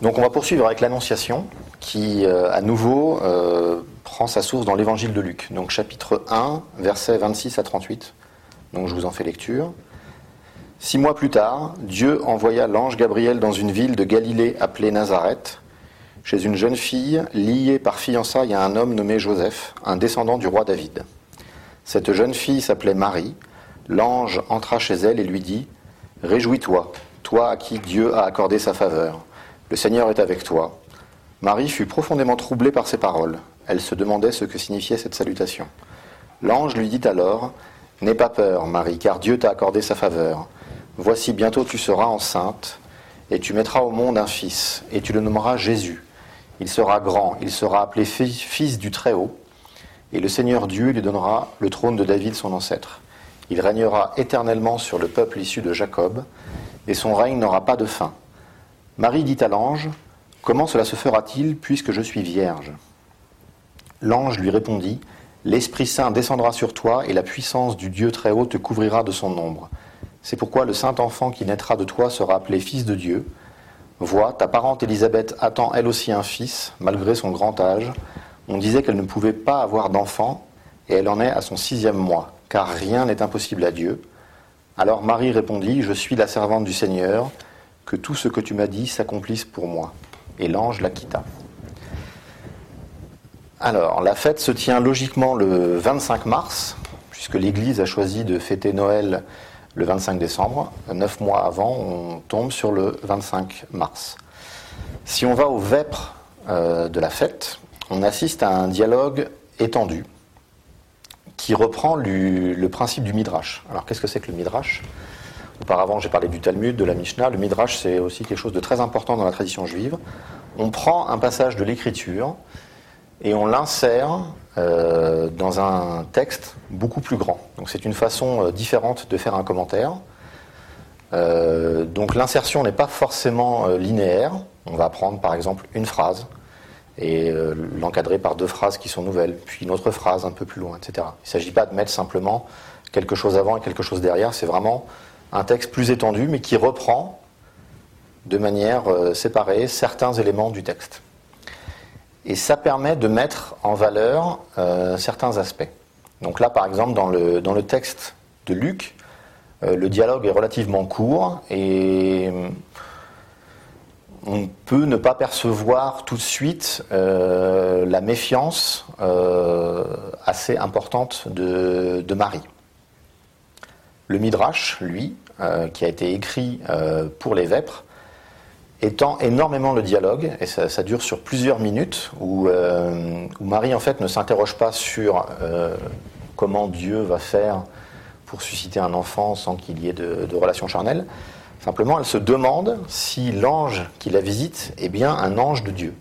Donc on va poursuivre avec l'Annonciation qui, euh, à nouveau, euh, prend sa source dans l'Évangile de Luc. Donc chapitre 1, versets 26 à 38. Donc je vous en fais lecture. Six mois plus tard, Dieu envoya l'ange Gabriel dans une ville de Galilée appelée Nazareth, chez une jeune fille liée par fiançailles à un homme nommé Joseph, un descendant du roi David. Cette jeune fille s'appelait Marie. L'ange entra chez elle et lui dit Réjouis-toi, toi à qui Dieu a accordé sa faveur. Le Seigneur est avec toi. Marie fut profondément troublée par ces paroles. Elle se demandait ce que signifiait cette salutation. L'ange lui dit alors N'aie pas peur, Marie, car Dieu t'a accordé sa faveur. Voici, bientôt tu seras enceinte, et tu mettras au monde un fils, et tu le nommeras Jésus. Il sera grand, il sera appelé fils du Très-Haut, et le Seigneur Dieu lui donnera le trône de David, son ancêtre. Il régnera éternellement sur le peuple issu de Jacob, et son règne n'aura pas de fin. Marie dit à l'ange, Comment cela se fera-t-il puisque je suis vierge? L'ange lui répondit, L'Esprit Saint descendra sur toi et la puissance du Dieu très haut te couvrira de son ombre. C'est pourquoi le saint enfant qui naîtra de toi sera appelé Fils de Dieu. Vois, ta parente Élisabeth attend elle aussi un fils, malgré son grand âge. On disait qu'elle ne pouvait pas avoir d'enfant, et elle en est à son sixième mois, car rien n'est impossible à Dieu. Alors Marie répondit, Je suis la servante du Seigneur, que tout ce que tu m'as dit s'accomplisse pour moi et l'ange la quitta. Alors, la fête se tient logiquement le 25 mars, puisque l'Église a choisi de fêter Noël le 25 décembre. Neuf mois avant, on tombe sur le 25 mars. Si on va au vêpres euh, de la fête, on assiste à un dialogue étendu qui reprend le principe du Midrash. Alors, qu'est-ce que c'est que le Midrash? Auparavant, j'ai parlé du Talmud, de la Mishnah. Le Midrash, c'est aussi quelque chose de très important dans la tradition juive. On prend un passage de l'Écriture et on l'insère euh, dans un texte beaucoup plus grand. Donc c'est une façon euh, différente de faire un commentaire. Euh, donc l'insertion n'est pas forcément linéaire. On va prendre par exemple une phrase et l'encadrer par deux phrases qui sont nouvelles, puis une autre phrase un peu plus loin, etc. Il ne s'agit pas de mettre simplement quelque chose avant et quelque chose derrière, c'est vraiment un texte plus étendu, mais qui reprend de manière séparée certains éléments du texte. Et ça permet de mettre en valeur euh, certains aspects. Donc là, par exemple, dans le, texte de Luc, euh, le dialogue est relativement court et on peut ne pas percevoir tout de suite la méfiance assez importante de, de Marie. Le Midrash, lui, euh, qui a été écrit euh, pour les vêpres, étend énormément le dialogue, et ça, dure sur plusieurs minutes, euh, où, Marie en fait ne s'interroge pas sur comment Dieu va faire pour susciter un enfant sans qu'il y ait de, de relation charnelle. Simplement, elle se demande si l'ange qui la visite est bien un ange de Dieu.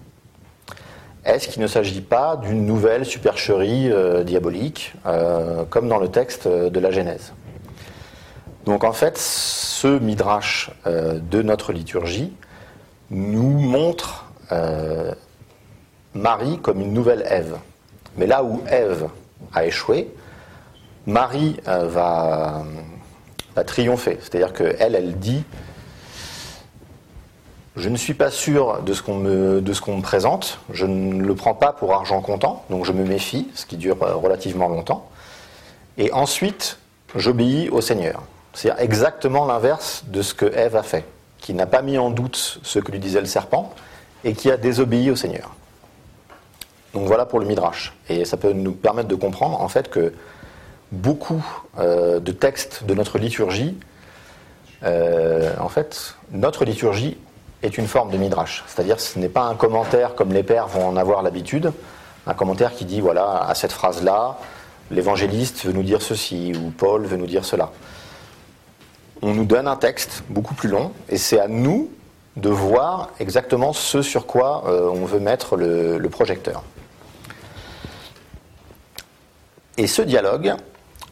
Est-ce qu'il ne s'agit pas d'une nouvelle supercherie diabolique, comme dans le texte de la Genèse? Donc en fait, ce midrash euh, de notre liturgie nous montre euh, Marie comme une nouvelle Ève. Mais là où Ève a échoué, Marie euh, va, triompher. C'est-à-dire qu'elle, elle dit je ne suis pas sûr de ce qu'on me, présente, je ne le prends pas pour argent comptant, donc je me méfie, ce qui dure relativement longtemps. Et ensuite, j'obéis au Seigneur. C'est exactement l'inverse de ce que Ève a fait, qui n'a pas mis en doute ce que lui disait le serpent et qui a désobéi au Seigneur. Donc voilà pour le Midrash. Et ça peut nous permettre de comprendre en fait que beaucoup euh, de textes de notre liturgie, euh, en fait, notre liturgie est une forme de Midrash. C'est-à-dire ce n'est pas un commentaire comme les pères vont en avoir l'habitude, un commentaire qui dit voilà, à cette phrase-là, l'évangéliste veut nous dire ceci, ou Paul veut nous dire cela on nous donne un texte beaucoup plus long, et c'est à nous de voir exactement ce sur quoi euh, on veut mettre le, projecteur. Et ce dialogue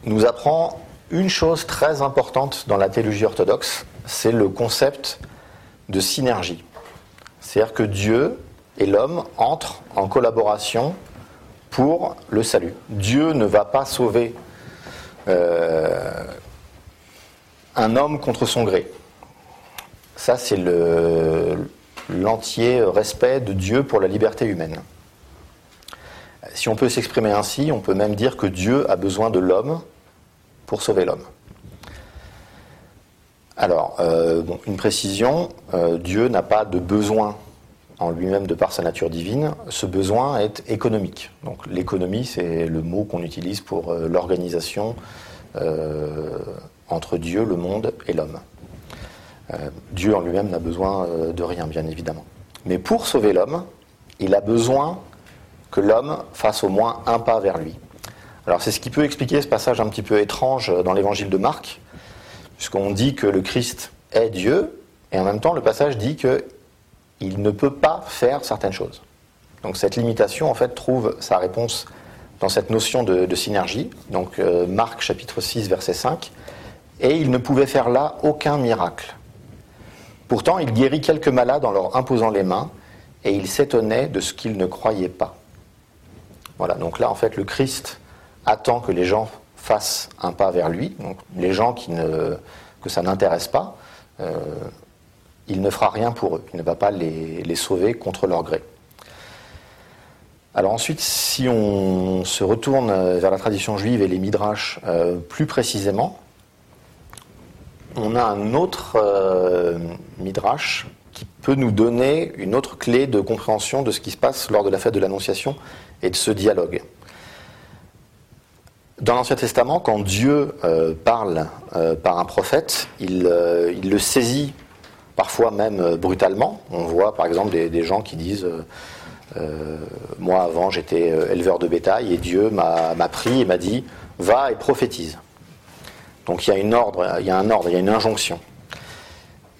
nous apprend une chose très importante dans la théologie orthodoxe, c'est le concept de synergie. C'est-à-dire que Dieu et l'homme entrent en collaboration pour le salut. Dieu ne va pas sauver euh, un homme contre son gré. Ça, c'est l'entier respect de Dieu pour la liberté humaine. Si on peut s'exprimer ainsi, on peut même dire que Dieu a besoin de l'homme pour sauver l'homme. Alors, euh, une précision, euh, Dieu n'a pas de besoin en lui-même de par sa nature divine. Ce besoin est économique. Donc l'économie, c'est le mot qu'on utilise pour euh, l'organisation entre Dieu, le monde et l'homme. Dieu en lui-même n'a besoin de rien, bien évidemment. Mais pour sauver l'homme, il a besoin que l'homme fasse au moins un pas vers lui. Alors c'est ce qui peut expliquer ce passage un petit peu étrange dans l'évangile de Marc, puisqu'on dit que le Christ est Dieu, et en même temps le passage dit qu'il ne peut pas faire certaines choses. Donc cette limitation, en fait, trouve sa réponse dans cette notion de, synergie. Donc euh, Marc chapitre 6, verset 5. Et il ne pouvait faire là aucun miracle. Pourtant, il guérit quelques malades en leur imposant les mains, et il s'étonnait de ce qu'ils ne croyaient pas. Voilà, donc là, en fait, le Christ attend que les gens fassent un pas vers lui. Les gens qui ne, que ça n'intéresse pas, euh, il ne fera rien pour eux. Il ne va pas les, sauver contre leur gré. Alors ensuite, si on se retourne vers la tradition juive et les midrash euh, plus précisément, on a un autre euh, midrash qui peut nous donner une autre clé de compréhension de ce qui se passe lors de la fête de l'Annonciation et de ce dialogue. Dans l'Ancien Testament, quand Dieu euh, parle euh, par un prophète, il, le saisit parfois même brutalement. On voit par exemple des, gens qui disent Moi avant j'étais éleveur de bétail et Dieu m'a pris et m'a dit Va et prophétise. Donc il y, a une ordre, il y a un ordre, il y a une injonction.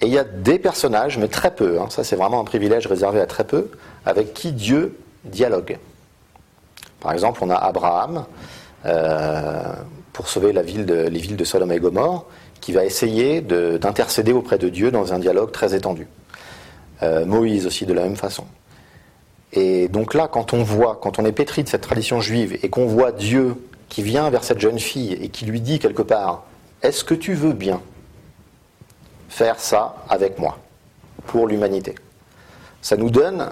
Et il y a des personnages, mais très peu, hein, ça c'est vraiment un privilège réservé à très peu, avec qui Dieu dialogue. Par exemple, on a Abraham, euh, pour sauver les villes de Sodome et Gomorre, qui va essayer d'intercéder auprès de Dieu dans un dialogue très étendu. Euh, Moïse aussi de la même façon. Et donc là, quand on voit, quand on est pétri de cette tradition juive et qu'on voit Dieu qui vient vers cette jeune fille et qui lui dit quelque part, est-ce que tu veux bien faire ça avec moi pour l'humanité? Ça nous donne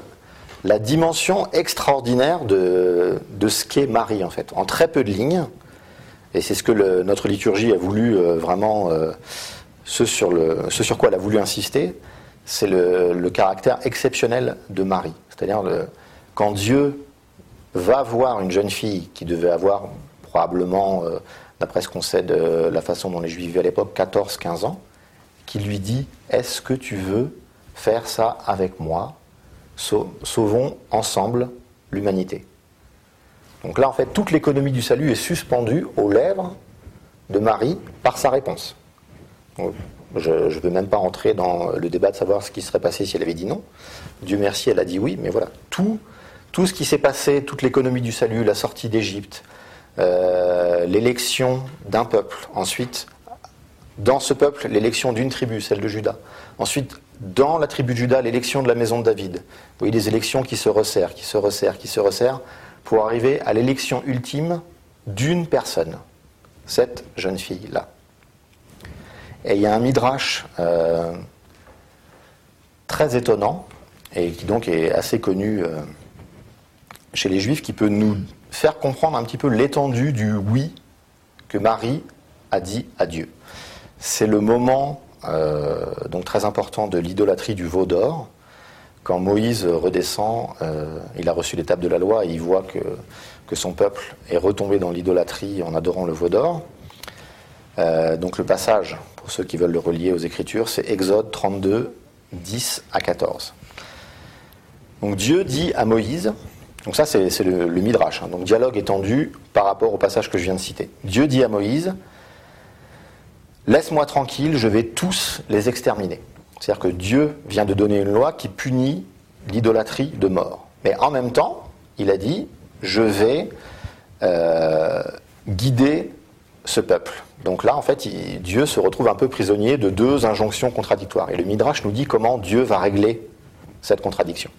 la dimension extraordinaire de, ce qu'est Marie, en fait, en très peu de lignes. Et c'est ce que notre liturgie a voulu euh, vraiment, euh, ce, sur quoi elle a voulu insister, c'est le, caractère exceptionnel de Marie. C'est-à-dire quand Dieu va voir une jeune fille qui devait avoir probablement, euh, d'après ce qu'on sait de la façon dont les Juifs vivaient à l'époque, 14-15 ans, qui lui dit Est-ce que tu veux faire ça avec moi? Sauvons ensemble l'humanité. Donc là, en fait, toute l'économie du salut est suspendue aux lèvres de Marie par sa réponse. je ne veux même pas entrer dans le débat de savoir ce qui serait passé si elle avait dit non. Dieu merci, elle a dit oui, mais voilà, tout, tout ce qui s'est passé, toute l'économie du salut, la sortie d'Égypte, euh, l'élection d'un peuple, ensuite, dans ce peuple, l'élection d'une tribu, celle de Judas, ensuite, dans la tribu de Judas l'élection de la maison de David. Vous voyez des élections qui se resserrent, qui se resserrent, qui se resserrent, pour arriver à l'élection ultime d'une personne, cette jeune fille-là. Et il y a un midrash euh, très étonnant, et qui donc est assez connu euh, chez les juifs, qui peut nous faire comprendre un petit peu l'étendue du oui que Marie a dit à Dieu. C'est le moment euh, donc très important de l'idolâtrie du veau d'or. Quand Moïse redescend, euh, il a reçu l'étape de la loi et il voit que, que son peuple est retombé dans l'idolâtrie en adorant le veau d'or. Euh, donc le passage, pour ceux qui veulent le relier aux Écritures, c'est Exode 32, 10 à 14. Donc Dieu dit à Moïse, donc ça c'est le, midrash, hein, donc dialogue étendu par rapport au passage que je viens de citer. Dieu dit à Moïse, Laisse-moi tranquille, je vais tous les exterminer. C'est-à-dire que Dieu vient de donner une loi qui punit l'idolâtrie de mort. Mais en même temps, il a dit, je vais euh, guider ce peuple. Donc là, en fait, Dieu se retrouve un peu prisonnier de deux injonctions contradictoires. Et le Midrash nous dit comment Dieu va régler cette contradiction.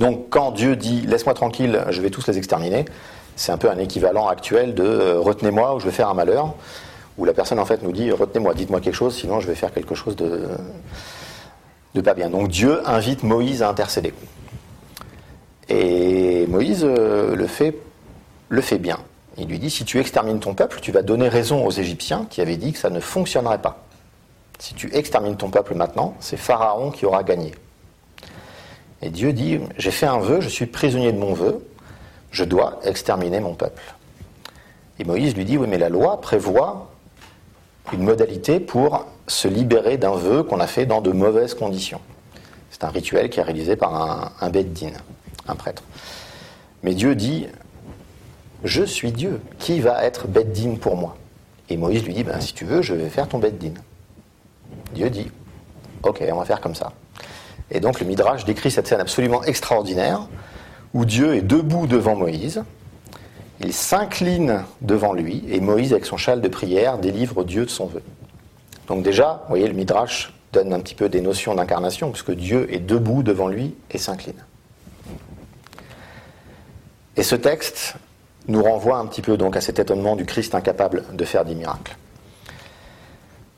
Donc quand Dieu dit laisse-moi tranquille, je vais tous les exterminer, c'est un peu un équivalent actuel de euh, retenez-moi ou je vais faire un malheur, où la personne en fait nous dit retenez-moi, dites-moi quelque chose, sinon je vais faire quelque chose de, de pas bien. Donc Dieu invite Moïse à intercéder. Et Moïse euh, le, fait, le fait bien. Il lui dit si tu extermines ton peuple, tu vas donner raison aux Égyptiens qui avaient dit que ça ne fonctionnerait pas. Si tu extermines ton peuple maintenant, c'est Pharaon qui aura gagné. Et Dieu dit, j'ai fait un vœu, je suis prisonnier de mon vœu, je dois exterminer mon peuple. Et Moïse lui dit, oui, mais la loi prévoit une modalité pour se libérer d'un vœu qu'on a fait dans de mauvaises conditions. C'est un rituel qui est réalisé par un, un beddin, un prêtre. Mais Dieu dit, je suis Dieu, qui va être beddin pour moi? Et Moïse lui dit, ben, si tu veux, je vais faire ton beddin. Dieu dit, ok, on va faire comme ça. Et donc le Midrash décrit cette scène absolument extraordinaire où Dieu est debout devant Moïse, il s'incline devant lui et Moïse avec son châle de prière délivre Dieu de son vœu. Donc déjà, vous voyez, le Midrash donne un petit peu des notions d'incarnation puisque Dieu est debout devant lui et s'incline. Et ce texte nous renvoie un petit peu donc à cet étonnement du Christ incapable de faire des miracles.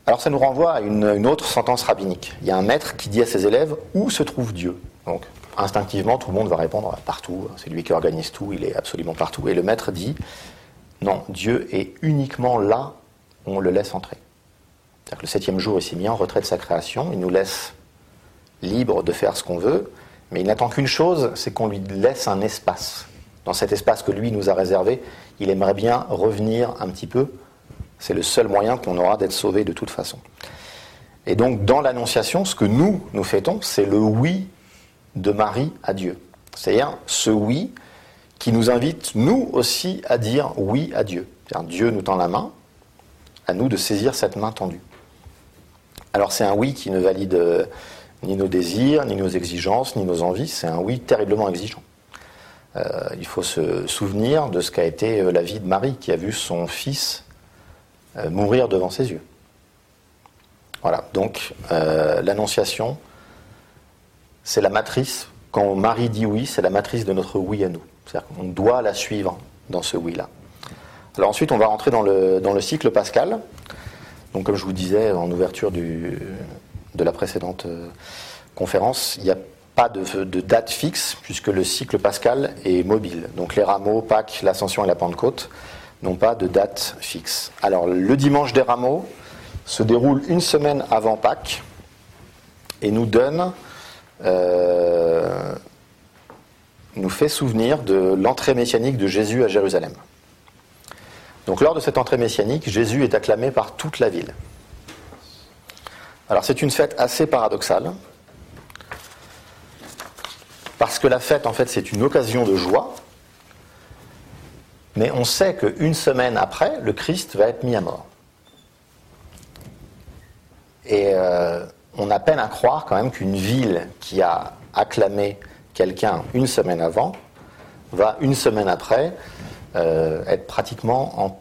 Alors ça nous renvoie à une, autre sentence rabbinique. Il y a un maître qui dit à ses élèves où se trouve Dieu? Donc instinctivement, tout le monde va répondre partout. C'est lui qui organise tout, il est absolument partout. Et le maître dit non, Dieu est uniquement là où on le laisse entrer. C'est-à-dire que le septième jour, il s'est mis en retrait de sa création, il nous laisse libre de faire ce qu'on veut, mais il n'attend qu'une chose, c'est qu'on lui laisse un espace. Dans cet espace que lui nous a réservé, il aimerait bien revenir un petit peu c'est le seul moyen qu'on aura d'être sauvé de toute façon. Et donc, dans l'Annonciation, ce que nous, nous fêtons, c'est le oui de Marie à Dieu. C'est-à-dire ce oui qui nous invite, nous aussi, à dire oui à Dieu. Dieu nous tend la main, à nous de saisir cette main tendue. Alors c'est un oui qui ne valide euh, ni nos désirs, ni nos exigences, ni nos envies, c'est un oui terriblement exigeant. Euh, il faut se souvenir de ce qu'a été euh, la vie de Marie, qui a vu son fils euh, mourir devant ses yeux. Voilà, donc euh, l'annonciation, c'est la matrice, quand Marie dit oui, c'est la matrice de notre oui à nous. C'est-à-dire qu'on doit la suivre dans ce oui-là. Alors ensuite, on va rentrer dans le, dans le cycle pascal. Donc comme je vous disais en ouverture de la précédente euh, conférence, il n'y a pas de, de, date fixe puisque le cycle pascal est mobile. Donc les rameaux, Pâques, l'Ascension et la Pentecôte n'ont pas de date fixe. Alors le dimanche des rameaux se déroule une semaine avant Pâques et nous donne, euh, nous fait souvenir de l'entrée messianique de Jésus à Jérusalem. Donc lors de cette entrée messianique, Jésus est acclamé par toute la ville. Alors c'est une fête assez paradoxale, parce que la fête en fait c'est une occasion de joie, mais on sait qu'une semaine après, le Christ va être mis à mort. Et euh, on a peine à croire quand même qu'une ville qui a acclamé quelqu'un une semaine avant va une semaine après euh, être pratiquement en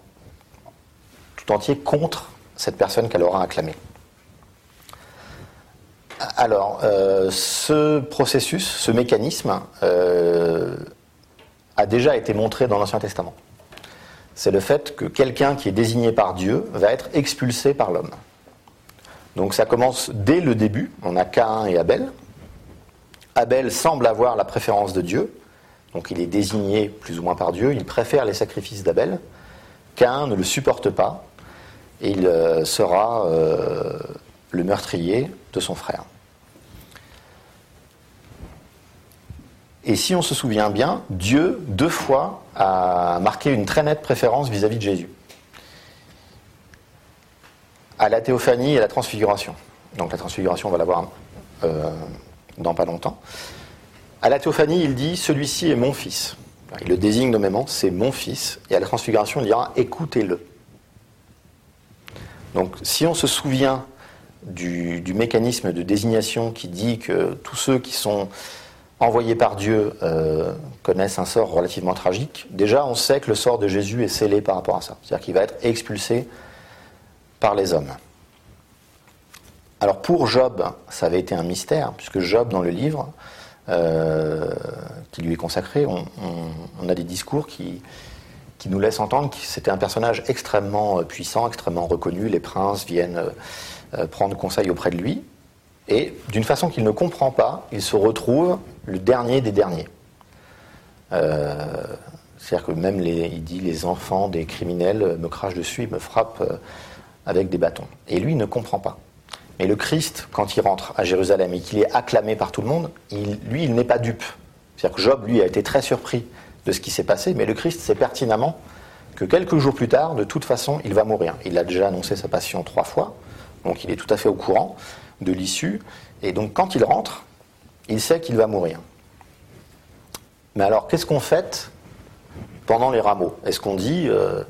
tout entier contre cette personne qu'elle aura acclamée. Alors, euh, ce processus, ce mécanisme, a déjà été montré dans l'Ancien Testament. C'est le fait que quelqu'un qui est désigné par Dieu va être expulsé par l'homme. Donc ça commence dès le début, on a Caïn et Abel. Abel semble avoir la préférence de Dieu, donc il est désigné plus ou moins par Dieu, il préfère les sacrifices d'Abel. Caïn ne le supporte pas, et il euh, sera euh, le meurtrier de son frère. Et si on se souvient bien, Dieu, deux fois, a marqué une très nette préférence vis-à-vis de Jésus. À la théophanie et à la transfiguration. Donc la transfiguration, on va la voir euh, dans pas longtemps. À la théophanie, il dit Celui-ci est mon fils. Il le désigne nommément, c'est mon fils. Et à la transfiguration, il dira Écoutez-le. Donc si on se souvient du, du, mécanisme de désignation qui dit que tous ceux qui sont envoyés par Dieu euh, connaissent un sort relativement tragique, déjà on sait que le sort de Jésus est scellé par rapport à ça. C'est-à-dire qu'il va être expulsé par les hommes. Alors pour Job, ça avait été un mystère, puisque Job, dans le livre, qui lui est consacré, on, a des discours qui, qui nous laissent entendre que c'était un personnage extrêmement puissant, extrêmement reconnu. Les princes viennent prendre conseil auprès de lui. Et d'une façon qu'il ne comprend pas, il se retrouve le dernier des derniers. C'est-à-dire que même, les, il dit, les enfants des criminels me crachent dessus, me frappent euh, avec des bâtons. Et lui, il ne comprend pas. Mais le Christ, quand il rentre à Jérusalem et qu'il est acclamé par tout le monde, lui, il n'est pas dupe. C'est-à-dire que Job, lui, a été très surpris de ce qui s'est passé, mais le Christ sait pertinemment que quelques jours plus tard, de toute façon, il va mourir. Il a déjà annoncé sa passion trois fois, donc il est tout à fait au courant de l'issue. Et donc quand il rentre, il sait qu'il va mourir. Mais alors, qu'est-ce qu'on fait pendant les rameaux? Est-ce qu'on dit, euh,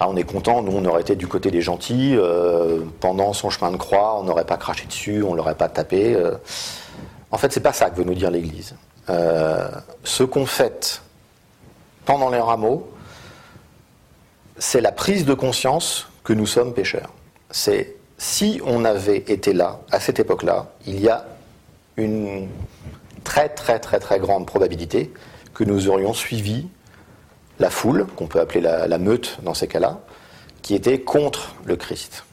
ah, on est content, nous on aurait été du côté des gentils, euh, pendant son chemin de croix, on n'aurait pas craché dessus, on ne l'aurait pas tapé euh. En fait, c'est pas ça que veut nous dire l'Église. ce qu'on fait pendant les rameaux, c'est la prise de conscience que nous sommes pécheurs. C'est si on avait été là, à cette époque-là, il y a une très très très très grande probabilité que nous aurions suivi la foule, qu'on peut appeler la, meute dans ces cas-là, qui était contre le Christ.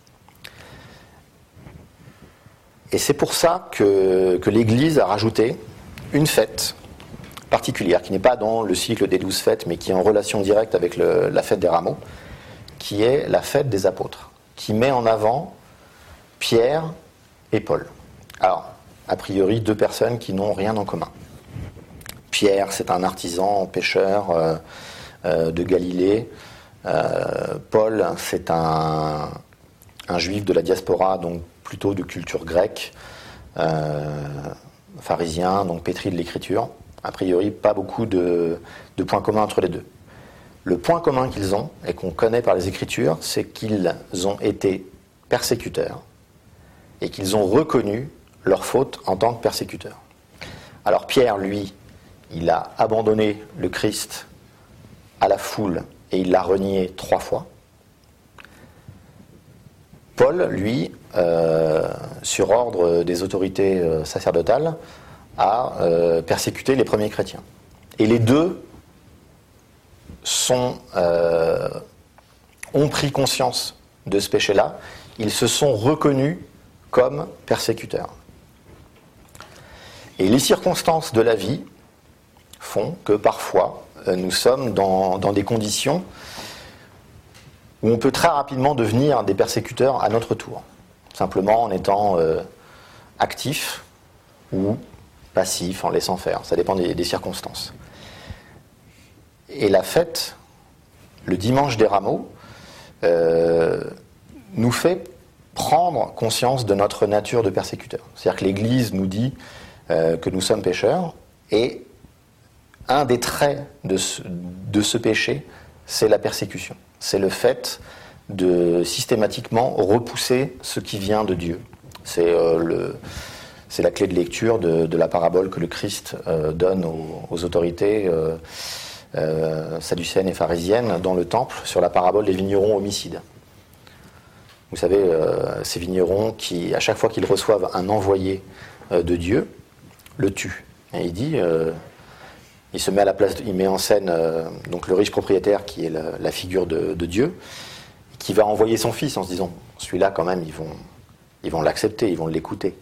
Et c'est pour ça que, l'Église a rajouté une fête particulière, qui n'est pas dans le cycle des douze fêtes, mais qui est en relation directe avec la fête des rameaux, qui est la fête des apôtres, qui met en avant Pierre et Paul. Alors, a priori, deux personnes qui n'ont rien en commun. Pierre, c'est un artisan, pêcheur, euh, euh, de Galilée. Euh, Paul, c'est un, juif de la diaspora, donc plutôt de culture grecque, pharisien, donc pétri de l'écriture. A priori, pas beaucoup de, points communs entre les deux. Le point commun qu'ils ont, et qu'on connaît par les Écritures, c'est qu'ils ont été persécuteurs et qu'ils ont reconnu leur faute en tant que persécuteurs. Alors Pierre, lui, il a abandonné le Christ à la foule et il l'a renié trois fois. Paul, lui, euh, sur ordre des autorités euh, sacerdotales, a euh, persécuté les premiers chrétiens. Et les deux ont pris conscience de ce péché-là. Ils se sont reconnus comme persécuteurs. Et les circonstances de la vie font que parfois, euh, nous sommes dans, des conditions où on peut très rapidement devenir des persécuteurs à notre tour, simplement en étant euh, actif ou passif, en laissant faire. Ça dépend des, circonstances. Et la fête, le dimanche des rameaux, euh, nous fait prendre conscience de notre nature de persécuteur. C'est-à-dire que l'Église nous dit que nous sommes pécheurs et un des traits de ce, péché, c'est la persécution. C'est le fait de systématiquement repousser ce qui vient de Dieu. C'est euh, la clé de lecture de, la parabole que le Christ euh, donne aux, autorités euh, et pharisiennes dans le temple sur la parabole des vignerons homicides. Vous savez, ces vignerons qui, à chaque fois qu'ils reçoivent un envoyé de Dieu, le. Et il dit il se met à la place, il met en scène euh, donc le riche propriétaire qui est la, figure de, Dieu, qui va envoyer son fils en se disant celui-là quand même ils vont ils vont l'accepter, ils vont l'écouter.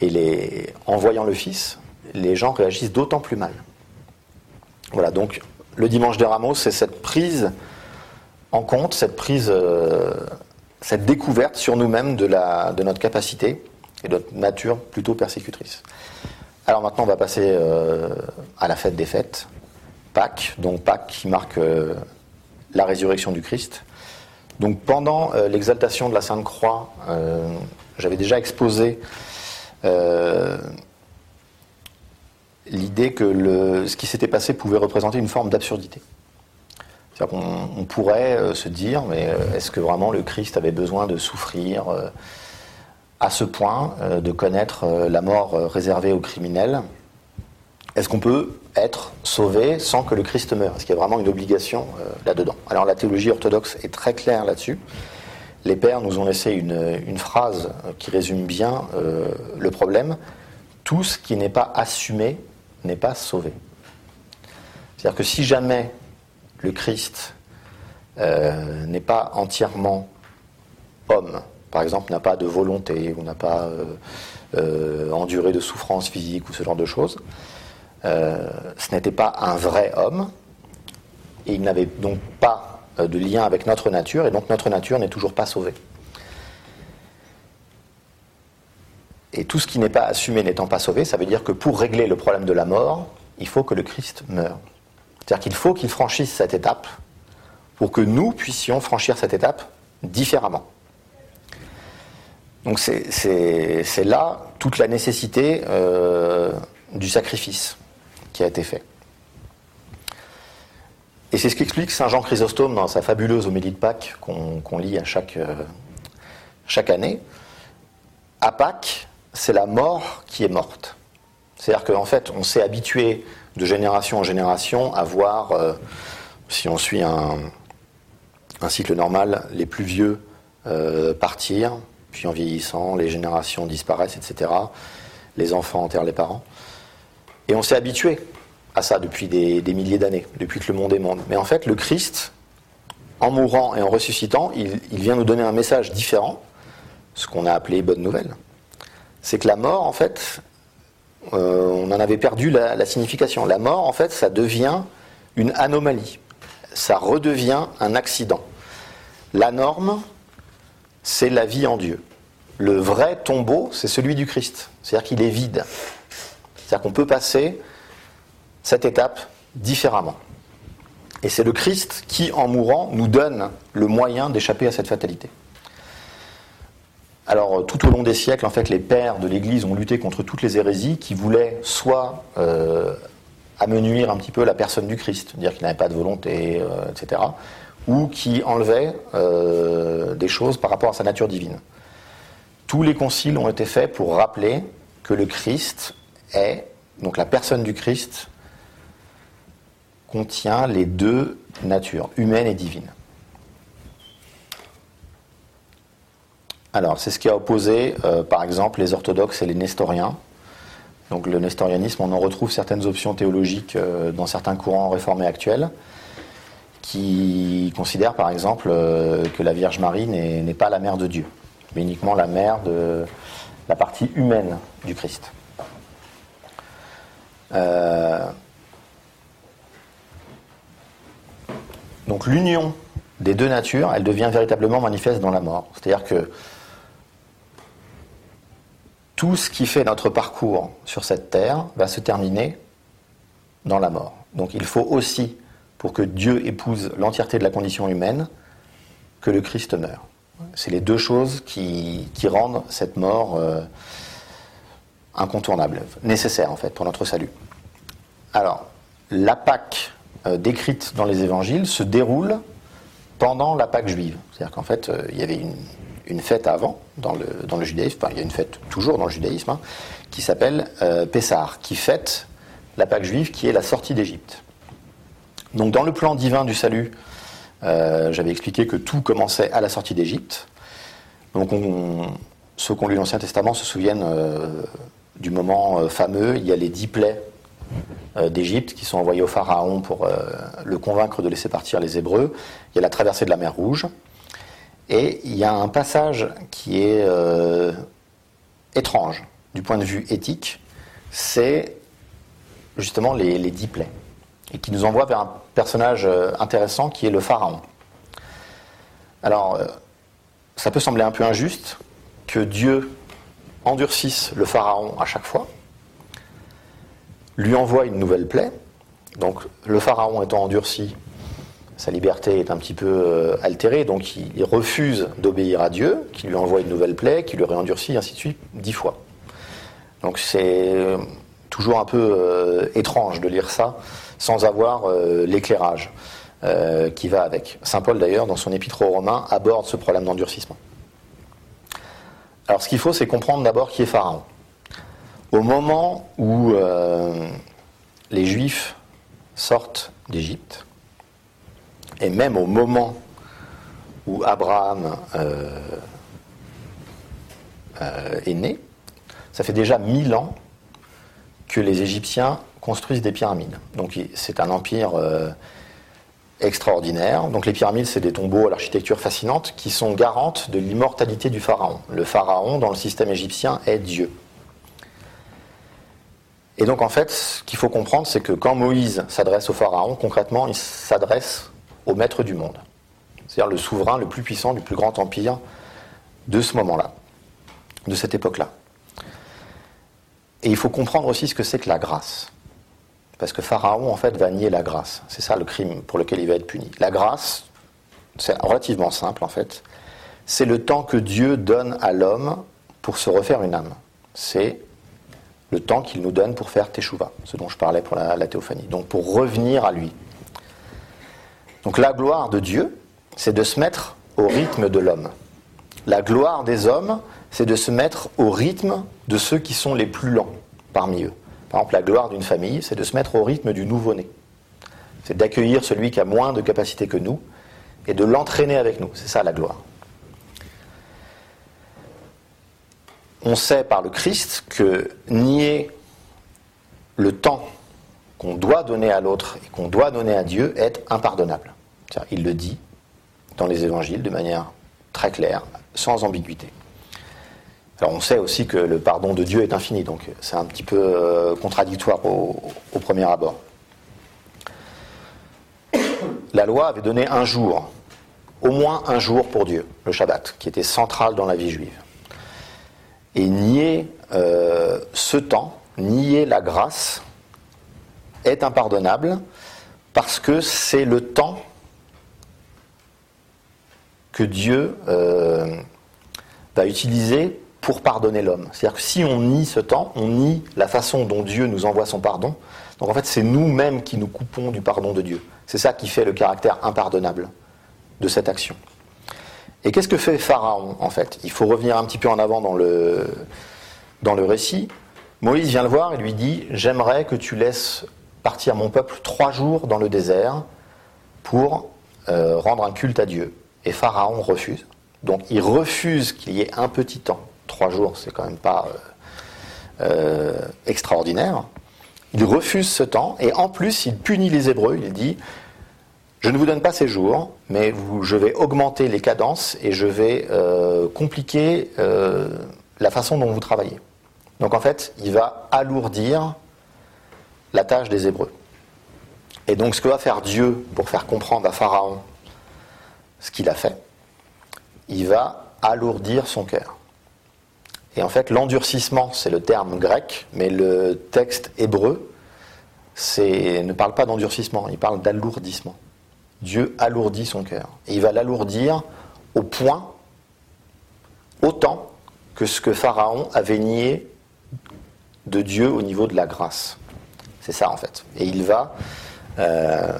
Et les, en voyant le fils, les gens réagissent d'autant plus mal. Voilà, donc le dimanche de Ramos, c'est cette prise en compte, cette prise, euh, cette découverte sur nous-mêmes de, la, de notre capacité et de notre nature plutôt persécutrice. Alors maintenant, on va passer euh, à la fête des fêtes, Pâques, donc Pâques qui marque euh, la résurrection du Christ. Donc pendant euh, l'exaltation de la Sainte Croix, j'avais déjà exposé l'idée que ce qui s'était passé pouvait représenter une forme d'absurdité. C'est-à-dire qu'on pourrait se dire, mais est-ce que vraiment le Christ avait besoin de souffrir à ce point euh, de connaître euh, la mort euh, réservée aux criminels Est-ce qu'on peut être sauvé sans que le Christ meure? Est-ce qu'il y a vraiment une obligation là-dedans? Alors la théologie orthodoxe est très claire là-dessus. Les pères nous ont laissé une, phrase qui résume bien le problème. tout ce qui n'est pas assumé n'est pas sauvé. C'est-à-dire que si jamais le Christ n'est pas entièrement homme, par exemple n'a pas de volonté ou n'a pas euh, euh, enduré de souffrance physique ou ce genre de choses, ce n'était pas un vrai homme et il n'avait donc pas de lien avec notre nature et donc notre nature n'est toujours pas sauvée. Et tout ce qui n'est pas assumé n'étant pas sauvé, ça veut dire que pour régler le problème de la mort, il faut que le Christ meure. C'est-à-dire qu'il faut qu'il franchisse cette étape pour que nous puissions franchir cette étape différemment. Donc c'est là toute la nécessité euh, du sacrifice qui a été fait. Et c'est ce qu'explique Saint Jean Chrysostome dans sa fabuleuse homélie de Pâques qu'on lit à chaque, euh, chaque année. À Pâques, c'est la mort qui est morte. C'est-à-dire qu'en fait, on s'est habitué de génération en génération à voir, euh, si on suit un, cycle normal, les plus vieux partir, puis en vieillissant, les générations disparaissent, etc. Les enfants enterrent les parents. Et on s'est habitué à ça depuis des, milliers d'années, depuis que le monde est monde. Mais en fait, le Christ, en mourant et en ressuscitant, il, vient nous donner un message différent, ce qu'on a appelé bonne nouvelle c'est que la mort, en fait, euh, on en avait perdu la, signification. La mort, en fait, ça devient une anomalie. Ça redevient un accident. La norme, c'est la vie en Dieu. Le vrai tombeau, c'est celui du Christ. C'est-à-dire qu'il est vide. C'est-à-dire qu'on peut passer cette étape différemment. Et c'est le Christ qui, en mourant, nous donne le moyen d'échapper à cette fatalité. Alors, tout au long des siècles, en fait, les pères de l'Église ont lutté contre toutes les hérésies qui voulaient soit euh, amenuire un petit peu la personne du Christ, dire qu'il n'avait pas de volonté, euh, etc., ou qui enlevaient euh, des choses par rapport à sa nature divine. Tous les conciles ont été faits pour rappeler que le Christ est, donc la personne du Christ, contient les deux natures, humaine et divine. Alors, c'est ce qui a opposé, euh, par exemple, les orthodoxes et les nestoriens. Donc, le nestorianisme, on en retrouve certaines options théologiques euh, dans certains courants réformés actuels, qui considèrent, par exemple, euh, que la Vierge Marie n'est pas la mère de Dieu, mais uniquement la mère de la partie humaine du Christ. donc, l'union des deux natures, elle devient véritablement manifeste dans la mort. C'est-à-dire que tout ce qui fait notre parcours sur cette terre va se terminer dans la mort. Donc il faut aussi, pour que Dieu épouse l'entièreté de la condition humaine, que le Christ meure. C'est les deux choses qui, rendent cette mort euh, incontournable, nécessaire en fait pour notre salut. Alors, la Pâque euh, décrite dans les évangiles se déroule pendant la Pâque juive. C'est-à-dire qu'en fait, euh, il y avait une, fête avant dans le, judaïsme, enfin, il y a une fête toujours dans le judaïsme, hein, qui s'appelle Pessar, qui fête la Pâque juive, qui est la sortie d'Égypte. Donc dans le plan divin du salut, euh, j'avais expliqué que tout commençait à la sortie d'Égypte. Donc ceux qui ont lu l'Ancien Testament se souviennent euh, du moment fameux, il y a les dix plaies d'Égypte qui sont envoyées au Pharaon pour le convaincre de laisser partir les Hébreux. Il y a la traversée de la mer Rouge. Et il y a un passage qui est euh, étrange du point de vue éthique, c'est justement les, dix plaies, et qui nous envoie vers un personnage euh, intéressant qui est le pharaon. Alors, euh, ça peut sembler un peu injuste que Dieu endurcisse le pharaon à chaque fois, lui envoie une nouvelle plaie, donc le pharaon étant endurci, sa liberté est un petit peu euh, altérée, donc il, refuse d'obéir à Dieu, qui lui envoie une nouvelle plaie, qui le réendurcit, ainsi de suite, dix fois. Donc c'est toujours un peu étrange de lire ça sans avoir l'éclairage qui va avec. Saint Paul d'ailleurs, dans son épître aux Romains, aborde ce problème d'endurcissement. Alors ce qu'il faut, c'est comprendre d'abord qui est Pharaon. Au moment où les Juifs sortent d'Égypte, et même au moment où Abraham euh, euh, est né, ça fait déjà mille ans que les Égyptiens construisent des pyramides. Donc c'est un empire euh, extraordinaire. Donc les pyramides, c'est des tombeaux à l'architecture fascinante qui sont garantes de l'immortalité du pharaon. Le pharaon, dans le système égyptien, est Dieu. Et donc en fait, ce qu'il faut comprendre, c'est que quand Moïse s'adresse au pharaon, concrètement, il s'adresse au maître du monde. C'est-à-dire le souverain le plus puissant du plus grand empire de ce moment-là, de cette époque-là. Et il faut comprendre aussi ce que c'est que la grâce. Parce que Pharaon, en fait, va nier la grâce. C'est ça le crime pour lequel il va être puni. La grâce, c'est relativement simple, en fait. C'est le temps que Dieu donne à l'homme pour se refaire une âme. C'est le temps qu'il nous donne pour faire Teshuvah, ce dont je parlais pour la, théophanie. Donc pour revenir à lui. Donc la gloire de Dieu, c'est de se mettre au rythme de l'homme. La gloire des hommes, c'est de se mettre au rythme de ceux qui sont les plus lents parmi eux. Par exemple, la gloire d'une famille, c'est de se mettre au rythme du nouveau-né. C'est d'accueillir celui qui a moins de capacité que nous et de l'entraîner avec nous. C'est ça la gloire. on sait par le Christ que nier le temps qu'on doit donner à l'autre et qu'on doit donner à Dieu est impardonnable. Il le dit dans les évangiles de manière très claire, sans ambiguïté. Alors on sait aussi que le pardon de Dieu est infini, donc c'est un petit peu euh, contradictoire au, premier abord. La loi avait donné un jour, au moins un jour pour Dieu, le Shabbat, qui était central dans la vie juive. Et nier euh, ce temps, nier la grâce, est impardonnable parce que c'est le temps que Dieu euh, va utiliser pour pardonner l'homme. C'est-à-dire que si on nie ce temps, on nie la façon dont Dieu nous envoie son pardon. Donc en fait, c'est nous-mêmes qui nous coupons du pardon de Dieu. C'est ça qui fait le caractère impardonnable de cette action. Et qu'est-ce que fait Pharaon en fait? Il faut revenir un petit peu en avant dans le, récit. Moïse vient le voir et lui dit J'aimerais que tu laisses partir mon peuple trois jours dans le désert pour euh, rendre un culte à Dieu. Et Pharaon refuse. Donc il refuse qu'il y ait un petit temps. Trois jours, c'est quand même pas euh, euh, extraordinaire. Il refuse ce temps et en plus il punit les Hébreux. Il dit je ne vous donne pas ces jours, mais je vais augmenter les cadences et je vais euh, compliquer la façon dont vous travaillez. Donc en fait, il va alourdir la tâche des Hébreux. Et donc ce que va faire Dieu pour faire comprendre à Pharaon ce qu'il a fait, il va alourdir son cœur. Et en fait, l'endurcissement, c'est le terme grec, mais le texte hébreu ne parle pas d'endurcissement, il parle d'alourdissement. Dieu alourdit son cœur. Et il va l'alourdir au point, autant que ce que Pharaon avait nié de Dieu au niveau de la grâce. C'est ça en fait. Et il va euh,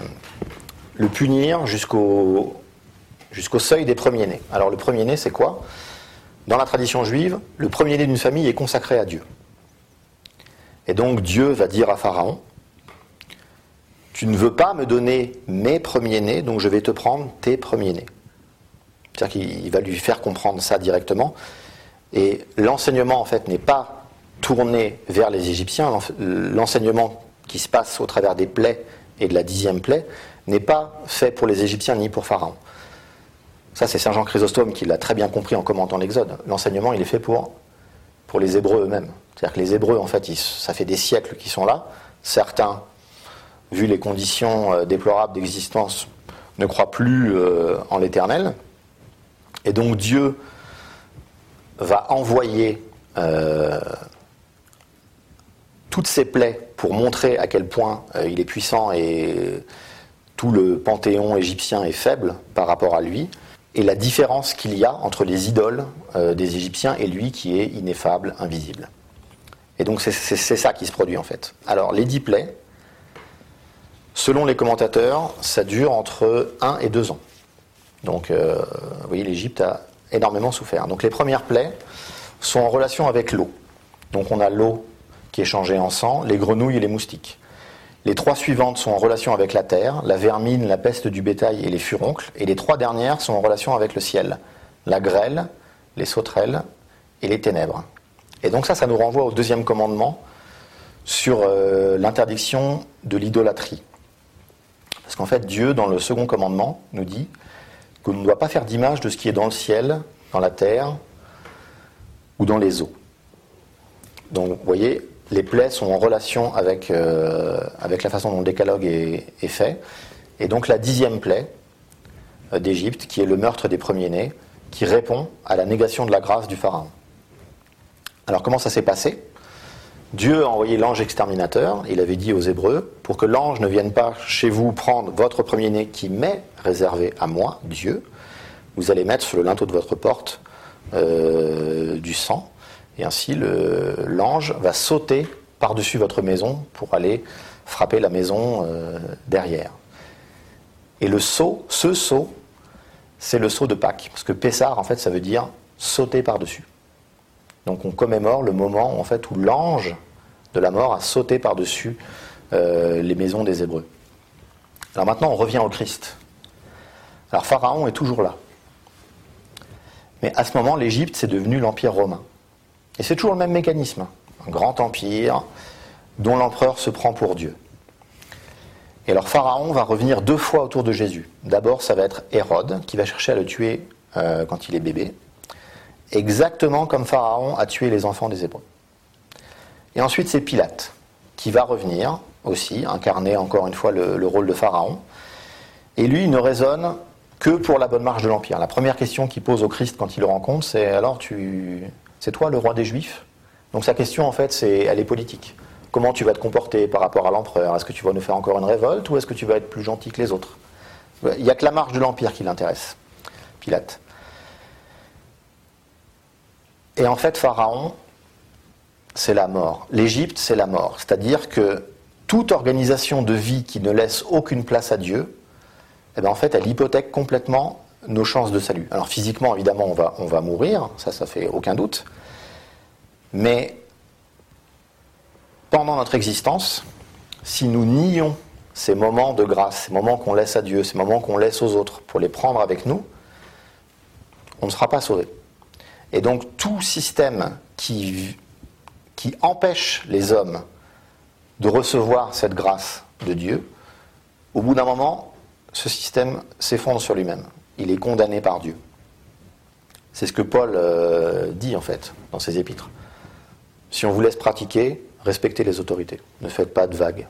le punir jusqu'au jusqu'au seuil des premiers-nés. Alors le premier-né, c'est quoi? Dans la tradition juive, le premier-né d'une famille est consacré à Dieu. Et donc Dieu va dire à Pharaon, tu ne veux pas me donner mes premiers-nés, donc je vais te prendre tes premiers-nés. C'est-à-dire qu'il va lui faire comprendre ça directement. Et l'enseignement, en fait, n'est pas tourné vers les Égyptiens. L'enseignement qui se passe au travers des plaies et de la dixième plaie n'est pas fait pour les Égyptiens ni pour Pharaon. Ça, c'est Saint Jean Chrysostome qui l'a très bien compris en commentant l'Exode. L'enseignement, il est fait pour, pour les Hébreux eux-mêmes. C'est-à-dire que les Hébreux, en fait, ça fait des siècles qu'ils sont là. Certains vu les conditions euh, déplorables d'existence, ne croit plus euh, en l'éternel. Et donc Dieu va envoyer euh, toutes ses plaies pour montrer à quel point il est puissant et tout le panthéon égyptien est faible par rapport à lui, et la différence qu'il y a entre les idoles des Égyptiens et lui qui est ineffable, invisible. Et donc c'est ça qui se produit en fait. Alors les dix plaies, Selon les commentateurs, ça dure entre 1 et 2 ans. Donc, euh, vous voyez, l'Égypte a énormément souffert. Donc, les premières plaies sont en relation avec l'eau. Donc, on a l'eau qui est changée en sang, les grenouilles et les moustiques. Les trois suivantes sont en relation avec la terre, la vermine, la peste du bétail et les furoncles. Et les trois dernières sont en relation avec le ciel, la grêle, les sauterelles et les ténèbres. Et donc ça, ça nous renvoie au deuxième commandement, sur euh, l'interdiction de l'idolâtrie. Parce qu'en fait, Dieu, dans le second commandement, nous dit qu'on ne doit pas faire d'image de ce qui est dans le ciel, dans la terre ou dans les eaux. Donc, voyez, les plaies sont en relation avec, euh, avec la façon dont le décalogue est, est, fait. Et donc, la dixième plaie euh, d'Égypte, qui est le meurtre des premiers-nés, qui répond à la négation de la grâce du Pharaon. Alors, comment ça s'est passé? Dieu a envoyé l'ange exterminateur, il avait dit aux Hébreux, pour que l'ange ne vienne pas chez vous prendre votre premier-né qui m'est réservé à moi, Dieu, vous allez mettre sur le linteau de votre porte euh, du sang, et ainsi l'ange va sauter par-dessus votre maison pour aller frapper la maison euh, derrière. Et le saut, ce saut, c'est le saut de Pâques, parce que Pessar, en fait, ça veut dire sauter par-dessus. Donc on commémore le moment en fait où l'ange de la mort a sauté par-dessus euh, les maisons des Hébreux. Alors maintenant on revient au Christ. Alors Pharaon est toujours là. Mais à ce moment l'Égypte c'est devenu l'Empire romain. Et c'est toujours le même mécanisme. Un grand empire dont l'empereur se prend pour Dieu. Et alors Pharaon va revenir deux fois autour de Jésus. D'abord ça va être Hérode qui va chercher à le tuer euh, quand il est bébé exactement comme Pharaon a tué les enfants des Hébreux. Et ensuite, c'est Pilate, qui va revenir aussi, incarner encore une fois le, rôle de Pharaon. Et lui, il ne raisonne que pour la bonne marche de l'Empire. La première question qu'il pose au Christ quand il le rencontre, c'est alors, tu, c'est toi le roi des Juifs? Donc sa question, en fait, c'est, elle est politique. Comment tu vas te comporter par rapport à l'empereur? Est-ce que tu vas nous faire encore une révolte ou est-ce que tu vas être plus gentil que les autres? Il n'y a que la marche de l'Empire qui l'intéresse, Pilate. Et en fait, Pharaon, c'est la mort. L'Égypte, c'est la mort. C'est-à-dire que toute organisation de vie qui ne laisse aucune place à Dieu, eh bien, en fait, elle hypothèque complètement nos chances de salut. Alors physiquement, évidemment, on va, mourir, ça, ça fait aucun doute. Mais pendant notre existence, si nous nions ces moments de grâce, ces moments qu'on laisse à Dieu, ces moments qu'on laisse aux autres pour les prendre avec nous, on ne sera pas sauvé. Et donc tout système qui, qui empêche les hommes de recevoir cette grâce de Dieu, au bout d'un moment, ce système s'effondre sur lui-même. Il est condamné par Dieu. C'est ce que Paul euh, dit en fait dans ses épîtres. Si on vous laisse pratiquer, respectez les autorités. Ne faites pas de vagues.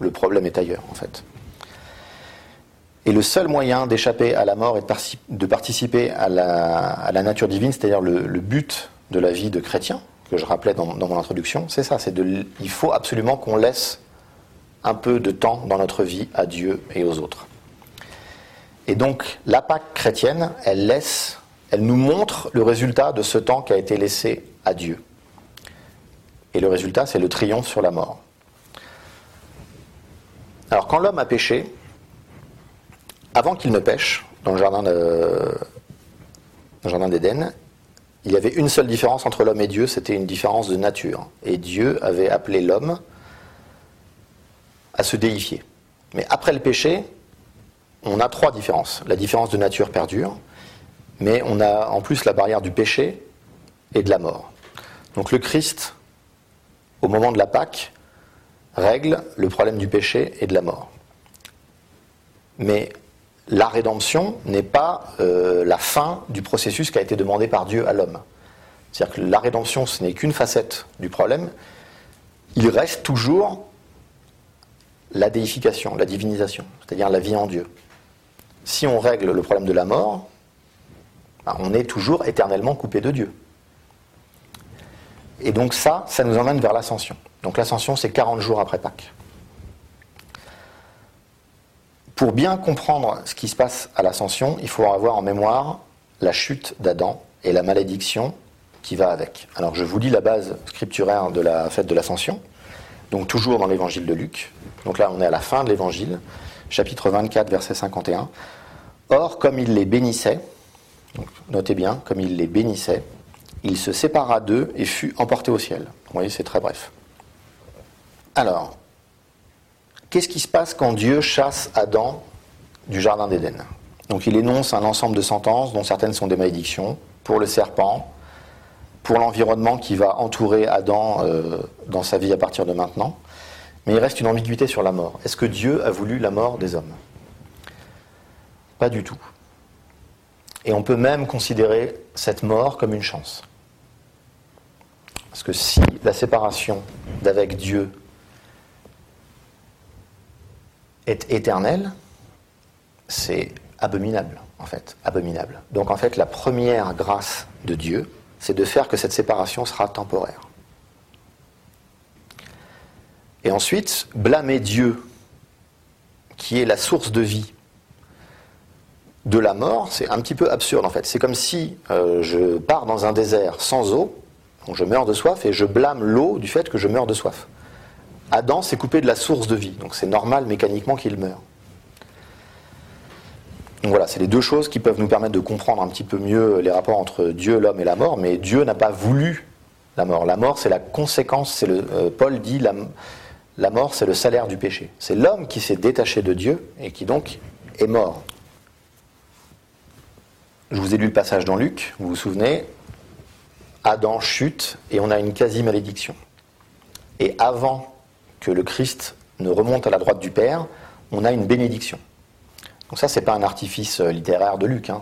Le problème est ailleurs en fait. Et le seul moyen d'échapper à la mort et de, participer à la, nature divine, c'est-à-dire le, but de la vie de chrétien, que je rappelais dans, mon introduction, c'est ça. Il faut absolument qu'on laisse un peu de temps dans notre vie à Dieu et aux autres. Et donc, la Pâque chrétienne, elle laisse, elle nous montre le résultat de ce temps qui a été laissé à Dieu. Et le résultat, c'est le triomphe sur la mort. Alors, quand l'homme a péché, avant qu'il ne pêche, dans le jardin d'Éden, il y avait une seule différence entre l'homme et Dieu, c'était une différence de nature. Et Dieu avait appelé l'homme à se déifier. Mais après le péché, on a trois différences. La différence de nature perdure, mais on a en plus la barrière du péché et de la mort. Donc le Christ, au moment de la Pâque, règle le problème du péché et de la mort. Mais la rédemption n'est pas euh, la fin du processus qui a été demandé par Dieu à l'homme. C'est-à-dire que la rédemption, ce n'est qu'une facette du problème. Il reste toujours la déification, la divinisation, c'est-à-dire la vie en Dieu. Si on règle le problème de la mort, ben, on est toujours éternellement coupé de Dieu. Et donc ça, ça nous emmène vers l'ascension. Donc l'ascension, c'est 40 jours après Pâques. Pour bien comprendre ce qui se passe à l'ascension, il faut avoir en mémoire la chute d'Adam et la malédiction qui va avec. Alors je vous lis la base scripturaire de la fête de l'ascension, donc toujours dans l'évangile de Luc. Donc là on est à la fin de l'évangile, chapitre 24, verset 51. Or, comme il les bénissait, notez bien, comme il les bénissait, il se sépara d'eux et fut emporté au ciel. Vous voyez, c'est très bref. Alors, Qu'est-ce qui se passe quand Dieu chasse Adam du Jardin d'Éden? Donc il énonce un ensemble de sentences, dont certaines sont des malédictions, pour le serpent, pour l'environnement qui va entourer Adam euh, dans sa vie à partir de maintenant. Mais il reste une ambiguïté sur la mort. Est-ce que Dieu a voulu la mort des hommes? Pas du tout. Et on peut même considérer cette mort comme une chance. Parce que si la séparation d'avec Dieu est éternelle, c'est abominable, en fait, abominable. Donc en fait, la première grâce de Dieu, c'est de faire que cette séparation sera temporaire. Et ensuite, blâmer Dieu, qui est la source de vie, de la mort, c'est un petit peu absurde en fait. C'est comme si euh, je pars dans un désert sans eau, donc je meurs de soif, et je blâme l'eau du fait que je meurs de soif. Adam s'est coupé de la source de vie, donc c'est normal mécaniquement qu'il meure. Donc voilà, c'est les deux choses qui peuvent nous permettre de comprendre un petit peu mieux les rapports entre Dieu, l'homme et la mort, mais Dieu n'a pas voulu la mort. La mort, c'est la conséquence, c'est le, euh, Paul dit la, la mort, c'est le salaire du péché. C'est l'homme qui s'est détaché de Dieu et qui donc est mort. Je vous ai lu le passage dans Luc, vous vous souvenez, Adam chute et on a une quasi-malédiction. Et avant que le Christ ne remonte à la droite du Père, on a une bénédiction. Donc ça, c'est pas un artifice euh, littéraire de Luc. Hein,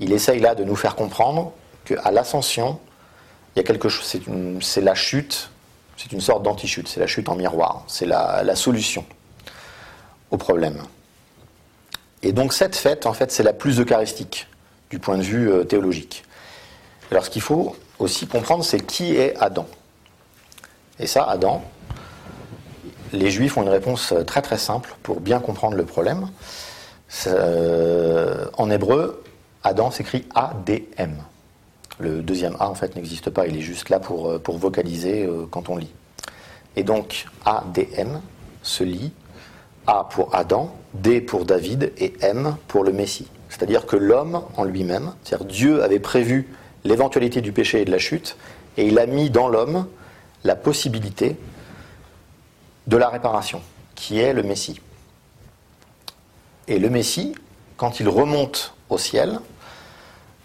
il essaye là de nous faire comprendre qu'à l'ascension, il y a quelque chose. C'est, la chute. C'est une sorte d'anti-chute. C'est la chute en miroir. C'est la, solution au problème. Et donc cette fête, en fait, c'est la plus eucharistique du point de vue euh, théologique. Alors ce qu'il faut aussi comprendre, c'est qui est Adam. Et ça, Adam, les Juifs ont une réponse euh, très très simple pour bien comprendre le problème. Euh, en hébreu, Adam s'écrit ADM. Le deuxième A, en fait, n'existe pas. Il est juste là pour, pour vocaliser quand on lit. Et donc, ADM se lit A pour Adam, D pour David et M pour le Messie. C'est-à-dire que l'homme en lui-même, c'est-à-dire Dieu avait prévu l'éventualité du péché et de la chute, et il a mis dans l'homme la possibilité de la réparation, qui est le Messie. Et le Messie, quand il remonte au ciel,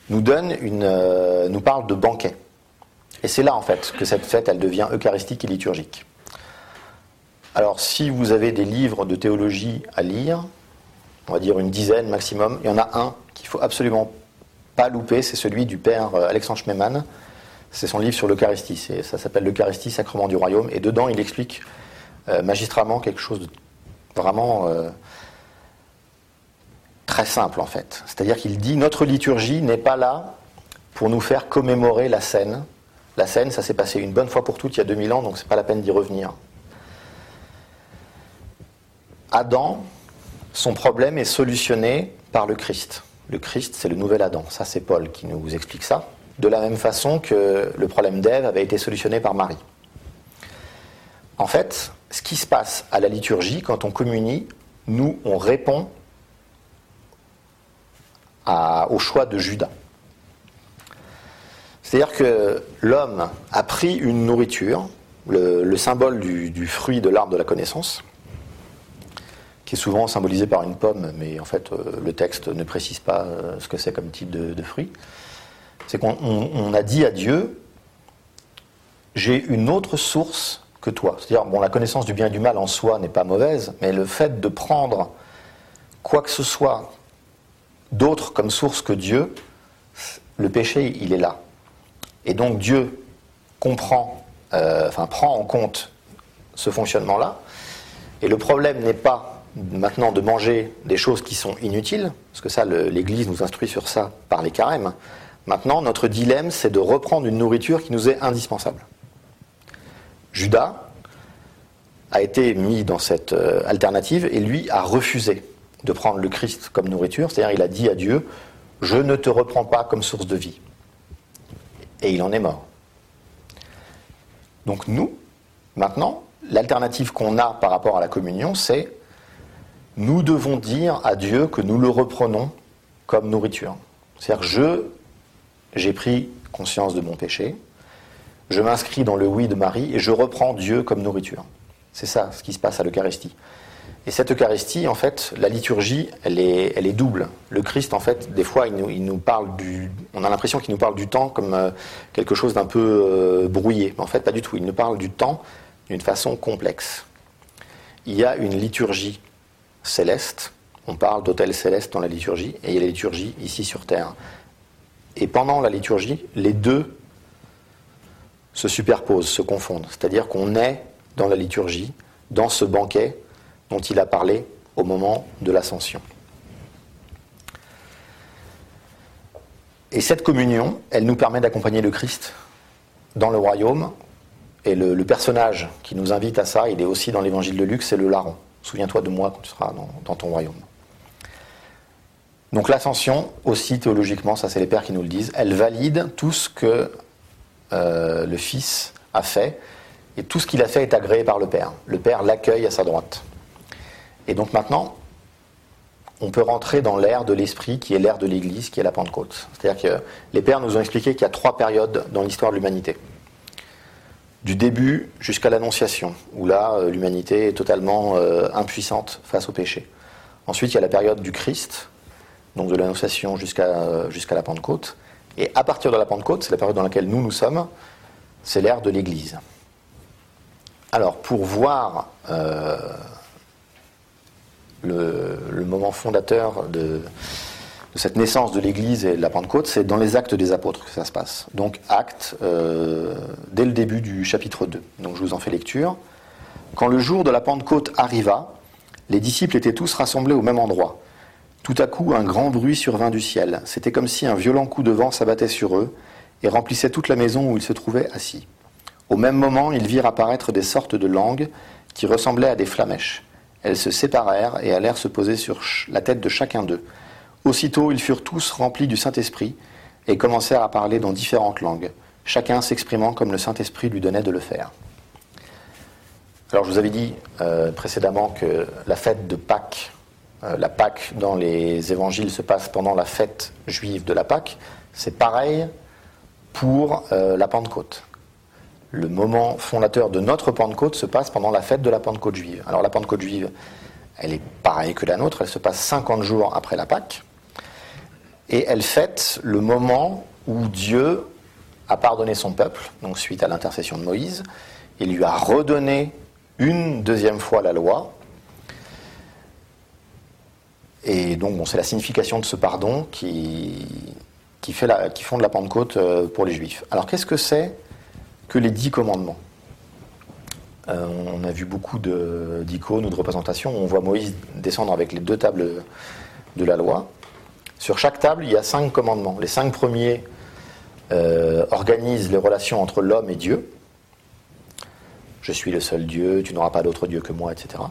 nous, donne une, euh, nous parle de banquet. Et c'est là, en fait, que cette fête, elle devient eucharistique et liturgique. Alors, si vous avez des livres de théologie à lire, on va dire une dizaine maximum, il y en a un qu'il faut absolument pas louper, c'est celui du père euh, Alexandre Schmemann. C'est son livre sur l'Eucharistie. Ça s'appelle L'Eucharistie, sacrement du royaume. Et dedans, il explique euh, magistralement quelque chose de vraiment très simple en fait. C'est-à-dire qu'il dit notre liturgie n'est pas là pour nous faire commémorer la scène. La scène, ça s'est passé une bonne fois pour toutes il y a 2000 ans, donc c'est pas la peine d'y revenir. Adam, son problème est solutionné par le Christ. Le Christ, c'est le nouvel Adam. Ça, c'est Paul qui nous explique ça. De la même façon que le problème d'Ève avait été solutionné par Marie. En fait, ce qui se passe à la liturgie, quand on communie, nous, on répond au choix de Judas. C'est-à-dire que l'homme a pris une nourriture, le, symbole du, fruit de l'arbre de la connaissance, qui est souvent symbolisé par une pomme, mais en fait euh, le texte ne précise pas euh, ce que c'est comme type de, fruit. C'est qu'on a dit à Dieu, j'ai une autre source que toi. C'est-à-dire, bon, la connaissance du bien et du mal en soi n'est pas mauvaise, mais le fait de prendre quoi que ce soit d'autres comme source que Dieu, le péché, il est là. Et donc Dieu comprend, euh, enfin prend en compte ce fonctionnement-là. Et le problème n'est pas maintenant de manger des choses qui sont inutiles, parce que ça, l'Église nous instruit sur ça par les carèmes. Maintenant, notre dilemme, c'est de reprendre une nourriture qui nous est indispensable. Judas a été mis dans cette euh, alternative et lui a refusé de prendre le Christ comme nourriture, c'est-à-dire il a dit à Dieu, je ne te reprends pas comme source de vie. Et il en est mort. Donc nous, maintenant, l'alternative qu'on a par rapport à la communion, c'est nous devons dire à Dieu que nous le reprenons comme nourriture. C'est-à-dire je, j'ai pris conscience de mon péché, je m'inscris dans le oui de Marie et je reprends Dieu comme nourriture. C'est ça ce qui se passe à l'Eucharistie. Et cette Eucharistie, en fait, la liturgie, elle est, elle est double. Le Christ, en fait, des fois, il nous, il nous parle du. On a l'impression qu'il nous parle du temps comme euh, quelque chose d'un peu euh, brouillé. Mais en fait, pas du tout. Il nous parle du temps d'une façon complexe. Il y a une liturgie céleste. On parle d'hôtel céleste dans la liturgie, et il y a la liturgie ici sur terre. Et pendant la liturgie, les deux se superposent, se confondent. C'est-à-dire qu'on est dans la liturgie, dans ce banquet dont il a parlé au moment de l'ascension. Et cette communion, elle nous permet d'accompagner le Christ dans le royaume. Et le, personnage qui nous invite à ça, il est aussi dans l'évangile de Luc, c'est le larron. Souviens-toi de moi quand tu seras dans, ton royaume. Donc l'ascension, aussi théologiquement, ça c'est les pères qui nous le disent, elle valide tout ce que euh, le Fils a fait, et tout ce qu'il a fait est agréé par le Père. Le Père l'accueille à sa droite. Et donc maintenant, on peut rentrer dans l'ère de l'Esprit, qui est l'ère de l'Église, qui est la Pentecôte. C'est-à-dire que les pères nous ont expliqué qu'il y a trois périodes dans l'histoire de l'humanité. Du début jusqu'à l'Annonciation, où là, euh, l'humanité est totalement euh, impuissante face au péché. Ensuite, il y a la période du Christ, donc de l'Annonciation jusqu'à euh, jusqu'à la Pentecôte. Et à partir de la Pentecôte, c'est la période dans laquelle nous nous sommes, c'est l'ère de l'Église. Alors, pour voir le, moment fondateur de, cette naissance de l'Église et de la Pentecôte, c'est dans les actes des apôtres que ça se passe. Donc actes, euh, dès le début du chapitre 2. Donc je vous en fais lecture. Quand le jour de la Pentecôte arriva, les disciples étaient tous rassemblés au même endroit. Tout à coup, un grand bruit survint du ciel. C'était comme si un violent coup de vent s'abattait sur eux et remplissait toute la maison où ils se trouvaient assis. Au même moment, ils virent apparaître des sortes de langues qui ressemblaient à des flamèches. Elles se séparèrent et allèrent se poser sur la tête de chacun d'eux. Aussitôt, ils furent tous remplis du Saint-Esprit et commencèrent à parler dans différentes langues, chacun s'exprimant comme le Saint-Esprit lui donnait de le faire. Alors, je vous avais dit euh, précédemment que la fête de Pâques, euh, la Pâques dans les évangiles se passe pendant la fête juive de la Pâques. C'est pareil pour euh, la Pentecôte le moment fondateur de notre Pentecôte se passe pendant la fête de la Pentecôte juive. Alors la Pentecôte juive, elle est pareille que la nôtre, elle se passe 50 jours après la Pâque, et elle fête le moment où Dieu a pardonné son peuple, donc suite à l'intercession de Moïse, et lui a redonné une deuxième fois la loi. Et donc bon, c'est la signification de ce pardon qui, qui, fait la, fonde la Pentecôte euh, pour les Juifs. Alors qu'est-ce que c'est que les dix commandements? Euh, on a vu beaucoup d'icônes ou de représentations. On voit Moïse descendre avec les deux tables de la loi. Sur chaque table, il y a cinq commandements. Les cinq premiers euh, organisent les relations entre l'homme et Dieu. Je suis le seul Dieu, tu n'auras pas d'autre Dieu que moi, etc.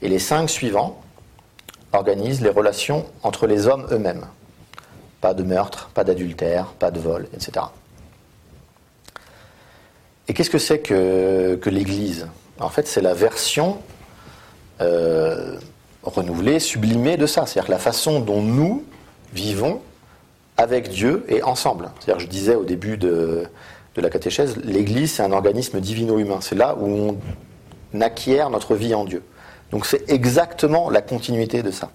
Et les cinq suivants organisent les relations entre les hommes eux-mêmes. Pas de meurtre, pas d'adultère, pas de vol, etc. Et qu'est-ce que c'est que, l'Église? En fait, c'est la version euh, renouvelée, sublimée de ça. C'est-à-dire la façon dont nous vivons avec Dieu et ensemble. C'est-à-dire, je disais au début de, la catéchèse, l'Église, c'est un organisme divino-humain. C'est là où on acquiert notre vie en Dieu. Donc c'est exactement la continuité de ça.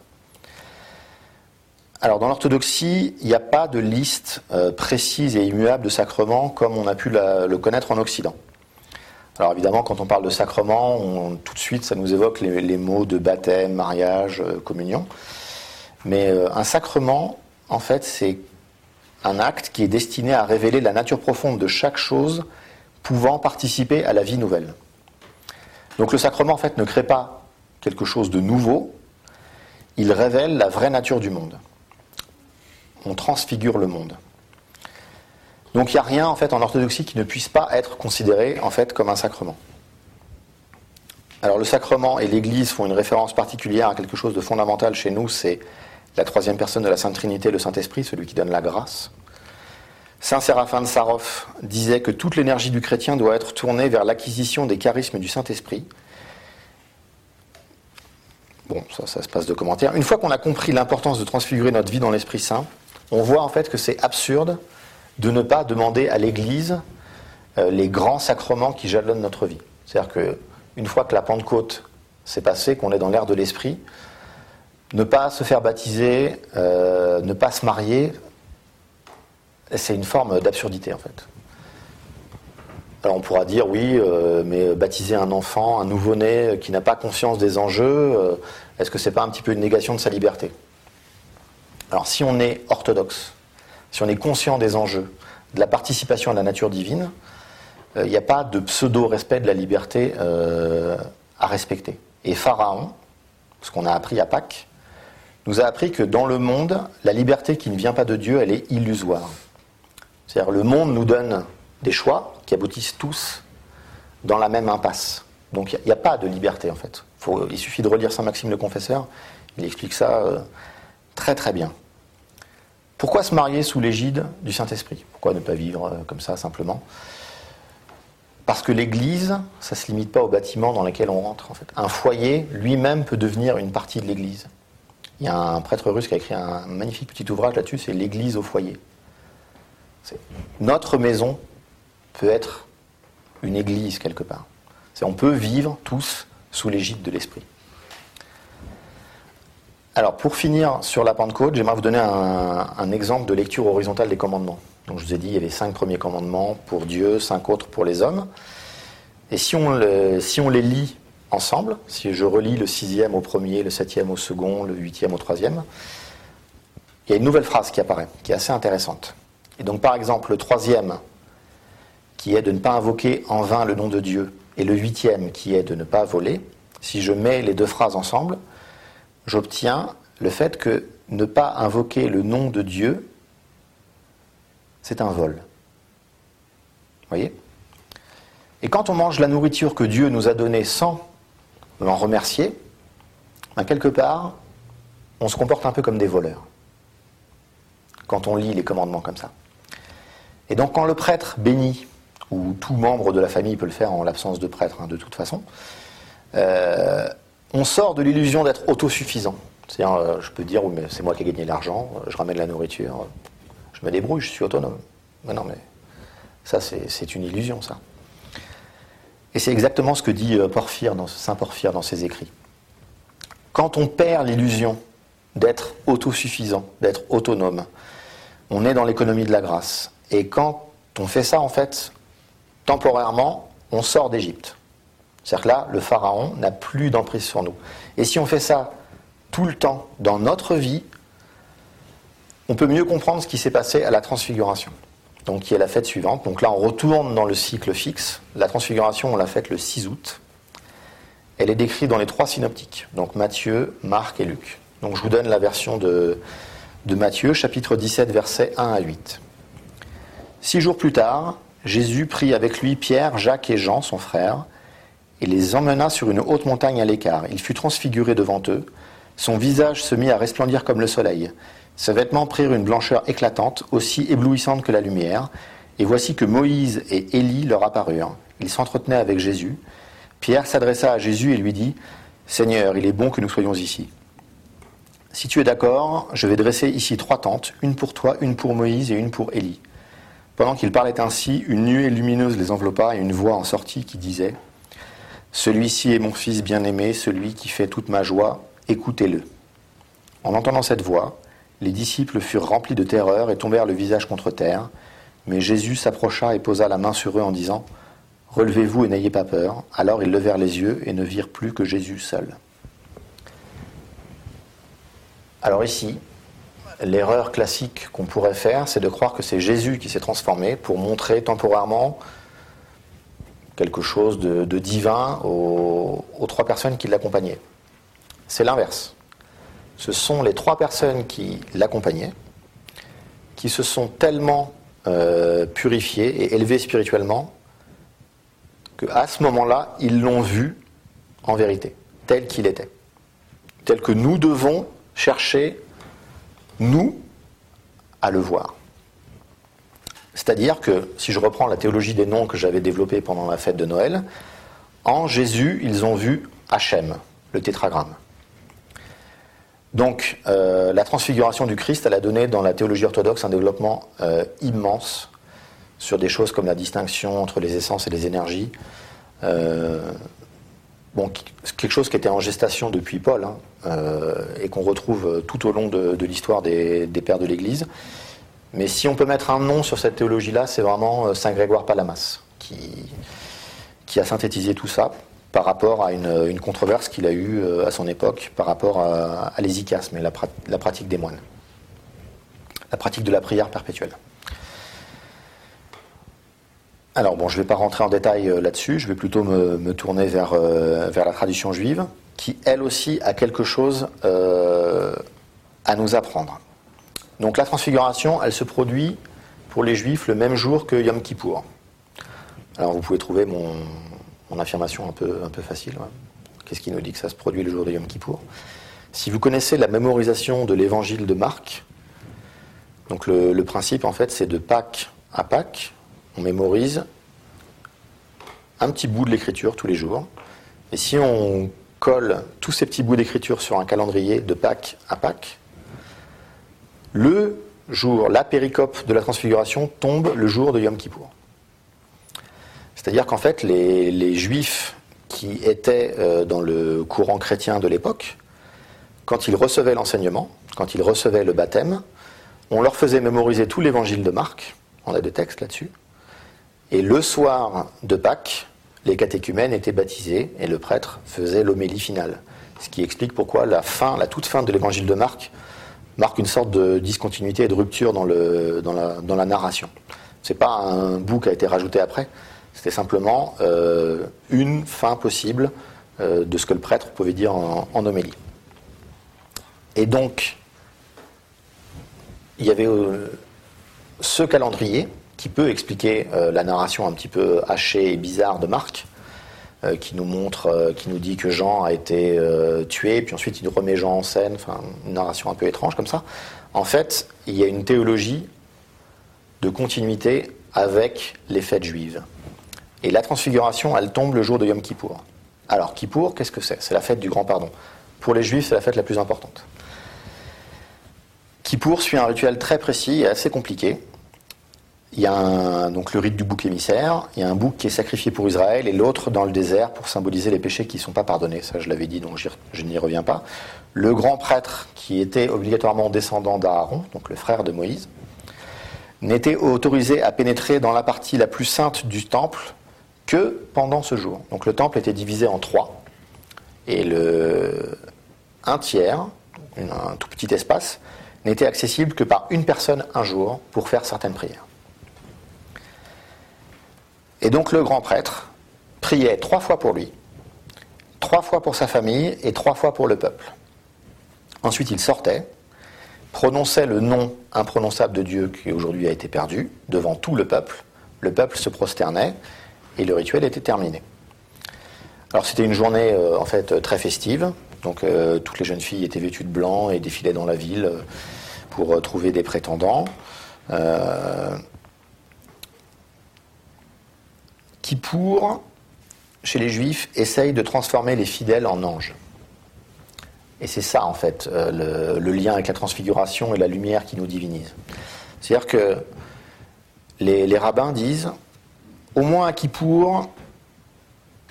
Alors dans l'orthodoxie, il n'y a pas de liste euh, précise et immuable de sacrements comme on a pu le connaître en Occident. Alors évidemment, quand on parle de sacrement, tout de suite, ça nous évoque les, mots de baptême, mariage, euh, communion. Mais euh, un sacrement, en fait, c'est un acte qui est destiné à révéler la nature profonde de chaque chose pouvant participer à la vie nouvelle. Donc le sacrement, en fait, ne crée pas quelque chose de nouveau, il révèle la vraie nature du monde on transfigure le monde. Donc il n'y a rien en fait en orthodoxie qui ne puisse pas être considéré en fait comme un sacrement. Alors le sacrement et l'Église font une référence particulière à quelque chose de fondamental chez nous, c'est la troisième personne de la Sainte Trinité, le Saint-Esprit, celui qui donne la grâce. Saint Séraphin de Sarov disait que toute l'énergie du chrétien doit être tournée vers l'acquisition des charismes du Saint-Esprit. Bon, ça, ça se passe de commentaires. Une fois qu'on a compris l'importance de transfigurer notre vie dans l'Esprit Saint, on voit en fait que c'est absurde de ne pas demander à l'Église euh, les grands sacrements qui jalonnent notre vie. C'est-à-dire qu'une fois que la Pentecôte c'est passé, qu'on est dans l'ère de l'esprit. Ne pas se faire baptiser, euh, ne pas se marier, c'est une forme d'absurdité en fait. Alors on pourra dire oui, euh, mais baptiser un enfant, un nouveau-né qui n'a pas conscience des enjeux, euh, est-ce que c'est pas un petit peu une négation de sa liberté? Alors si on est orthodoxe, si on est conscient des enjeux, de la participation à la nature divine, il n'y a pas de pseudo-respect de la liberté à respecter. Et Pharaon, ce qu'on a appris à Pâques, nous a appris que dans le monde, la liberté qui ne vient pas de Dieu, elle est illusoire. C'est-à-dire le monde nous donne des choix qui aboutissent tous dans la même impasse. Donc il n'y a, pas de liberté en fait. il suffit de relire Saint Maxime le Confesseur, il explique ça euh, très très bien. Pourquoi se marier sous l'égide du Saint-Esprit? Pourquoi ne pas vivre euh, comme ça simplement? Parce que l'Église, ça ne se limite pas au bâtiment dans lequel on rentre. En fait. Un foyer lui-même peut devenir une partie de l'Église. Il y a un prêtre russe qui a écrit un magnifique petit ouvrage là-dessus, c'est l'Église au foyer. Notre maison peut être une Église quelque part. On peut vivre tous sous l'égide de l'Esprit. Alors pour finir sur la Pentecôte, j'aimerais vous donner un exemple de lecture horizontale des commandements. Donc je vous ai dit, il y avait cinq premiers commandements pour Dieu, cinq autres pour les hommes. Et si on, si on les lit ensemble, si je relis le sixième au premier, le septième au second, le huitième au troisième, il y a une nouvelle phrase qui apparaît, qui est assez intéressante. Et donc par exemple, le troisième, qui est de ne pas invoquer en vain le nom de Dieu, et le huitième, qui est de ne pas voler, si je mets les deux phrases ensemble, j'obtiens le fait que ne pas invoquer le nom de Dieu c'est un vol. Vous voyez? Et quand on mange la nourriture que Dieu nous a donnée sans l'en remercier, quelque part, on se comporte un peu comme des voleurs. Quand on lit les commandements comme ça. Et donc quand le prêtre bénit, ou tout membre de la famille peut le faire en l'absence de prêtre, hein, de toute façon, euh, on sort de l'illusion d'être autosuffisant. C'est-à-dire, je peux dire, c'est moi qui ai gagné l'argent, je ramène la nourriture, je me débrouille, je suis autonome. Mais non, mais ça, c'est une illusion, ça. Et c'est exactement ce que dit euh, Saint Porphyre dans ses écrits. Quand on perd l'illusion d'être autosuffisant, d'être autonome, on est dans l'économie de la grâce. Et quand on fait ça, en fait, temporairement, on sort d'Égypte. C'est-à-dire que là, le pharaon n'a plus d'emprise sur nous. Et si on fait ça tout le temps dans notre vie, on peut mieux comprendre ce qui s'est passé à la transfiguration, donc qui est la fête suivante. Donc là, on retourne dans le cycle fixe. La transfiguration, on l'a faite le 6 août. Elle est décrite dans les trois synoptiques, donc Matthieu, Marc et Luc. Donc je vous donne la version de, de Matthieu, chapitre 17, versets 1 à 8. Six jours plus tard, Jésus prit avec lui Pierre, Jacques et Jean, son frère, et les emmena sur une haute montagne à l'écart. Il fut transfiguré devant eux. Son visage se mit à resplendir comme le soleil. Ses vêtements prirent une blancheur éclatante, aussi éblouissante que la lumière, et voici que Moïse et Élie leur apparurent. Ils s'entretenaient avec Jésus. Pierre s'adressa à Jésus et lui dit Seigneur, il est bon que nous soyons ici. Si tu es d'accord, je vais dresser ici trois tentes, une pour toi, une pour Moïse et une pour Élie. Pendant qu'il parlait ainsi, une nuée lumineuse les enveloppa et une voix en sortit qui disait Celui-ci est mon fils bien-aimé, celui qui fait toute ma joie, écoutez-le. En entendant cette voix, les disciples furent remplis de terreur et tombèrent le visage contre terre. Mais Jésus s'approcha et posa la main sur eux en disant Relevez-vous et n'ayez pas peur. Alors ils levèrent les yeux et ne virent plus que Jésus seul. Alors ici, l'erreur classique qu'on pourrait faire, c'est de croire que c'est Jésus qui s'est transformé pour montrer temporairement quelque chose de, divin aux trois personnes qui l'accompagnaient. C'est l'inverse ce sont les trois personnes qui l'accompagnaient, qui se sont tellement euh, purifiées et élevées spirituellement, qu'à ce moment-là, ils l'ont vu en vérité, tel qu'il était. Tel que nous devons chercher, nous, à le voir. C'est-à-dire que, si je reprends la théologie des noms que j'avais développée pendant la fête de Noël, en Jésus, ils ont vu Hachem, le tétragramme. Donc, euh, la transfiguration du Christ, elle a donné dans la théologie orthodoxe un développement euh, immense sur des choses comme la distinction entre les essences et les énergies. Euh, bon, quelque chose qui était en gestation depuis Paul hein, et qu'on retrouve tout au long de, l'histoire des, pères de l'Église. Mais si on peut mettre un nom sur cette théologie-là, c'est vraiment Saint Grégoire Palamas qui, qui a synthétisé tout ça par rapport à une, controverse qu'il a eue à son époque par rapport à, à l'hésicasme et la, pratique des moines, la pratique de la prière perpétuelle. Alors bon, je ne vais pas rentrer en détail euh, là-dessus, je vais plutôt me, tourner vers, euh, vers la tradition juive, qui elle aussi a quelque chose euh, à nous apprendre. Donc la transfiguration, elle se produit pour les juifs le même jour que Yom Kippour. Alors vous pouvez trouver mon, affirmation un peu, un peu facile. Qu'est-ce qui nous dit que ça se produit le jour de Yom Kippour? Si vous connaissez la mémorisation de l'évangile de Marc, donc le, le principe en fait c'est de Pâques à Pâques, on mémorise un petit bout de l'écriture tous les jours. Et si on colle tous ces petits bouts d'écriture sur un calendrier de Pâques à Pâques, le jour, la péricope de la transfiguration tombe le jour de Yom Kippour. C'est-à-dire qu'en fait, les, juifs qui étaient euh, dans le courant chrétien de l'époque, quand ils recevaient l'enseignement, quand ils recevaient le baptême, on leur faisait mémoriser tout l'évangile de Marc, on a des textes là-dessus, et le soir de Pâques, les catéchumènes étaient baptisés et le prêtre faisait l'homélie finale. Ce qui explique pourquoi la fin, la toute fin de l'évangile de Marc marque une sorte de discontinuité et de rupture dans, la, dans la narration. Ce n'est pas un bout qui a été rajouté après, c'était simplement euh, une fin possible euh, de ce que le prêtre pouvait dire en, homélie. Et donc, il y avait euh, ce calendrier qui peut expliquer la narration un petit peu hachée et bizarre de Marc, qui nous montre, qui nous dit que Jean a été tué, puis ensuite il remet Jean en scène, une narration un peu étrange comme ça. En fait, il y a une théologie de continuité avec les fêtes juives. Et la transfiguration, elle tombe le jour de Yom Kippour. Alors, Kippour, qu'est-ce que c'est? C'est la fête du grand pardon. Pour les juifs, c'est la fête la plus importante. Kippour suit un rituel très précis et assez compliqué. Il y a donc le rite du bouc émissaire, il y a un bouc qui est sacrifié pour Israël et l'autre dans le désert pour symboliser les péchés qui ne sont pas pardonnés. Ça, je l'avais dit, donc je n'y reviens pas. Le grand prêtre, qui était obligatoirement descendant d'Aaron, donc le frère de Moïse, n'était autorisé à pénétrer dans la partie la plus sainte du temple que pendant ce jour. Donc le temple était divisé en trois. Et le un tiers, un tout petit espace, n'était accessible que par une personne un jour pour faire certaines prières. Et donc le grand prêtre priait trois fois pour lui, trois fois pour sa famille et trois fois pour le peuple. Ensuite il sortait, prononçait le nom imprononçable de Dieu qui aujourd'hui a été perdu devant tout le peuple. Le peuple se prosternait et le rituel était terminé. Alors c'était une journée euh, en fait très festive. Donc euh, toutes les jeunes filles étaient vêtues de blanc et défilaient dans la ville euh, pour trouver des prétendants qui, pour, chez les juifs, essaye de transformer les fidèles en anges. Et c'est ça, en fait, le, lien avec la transfiguration et la lumière qui nous divinise. C'est-à-dire que les, rabbins disent, au moins à Kippour,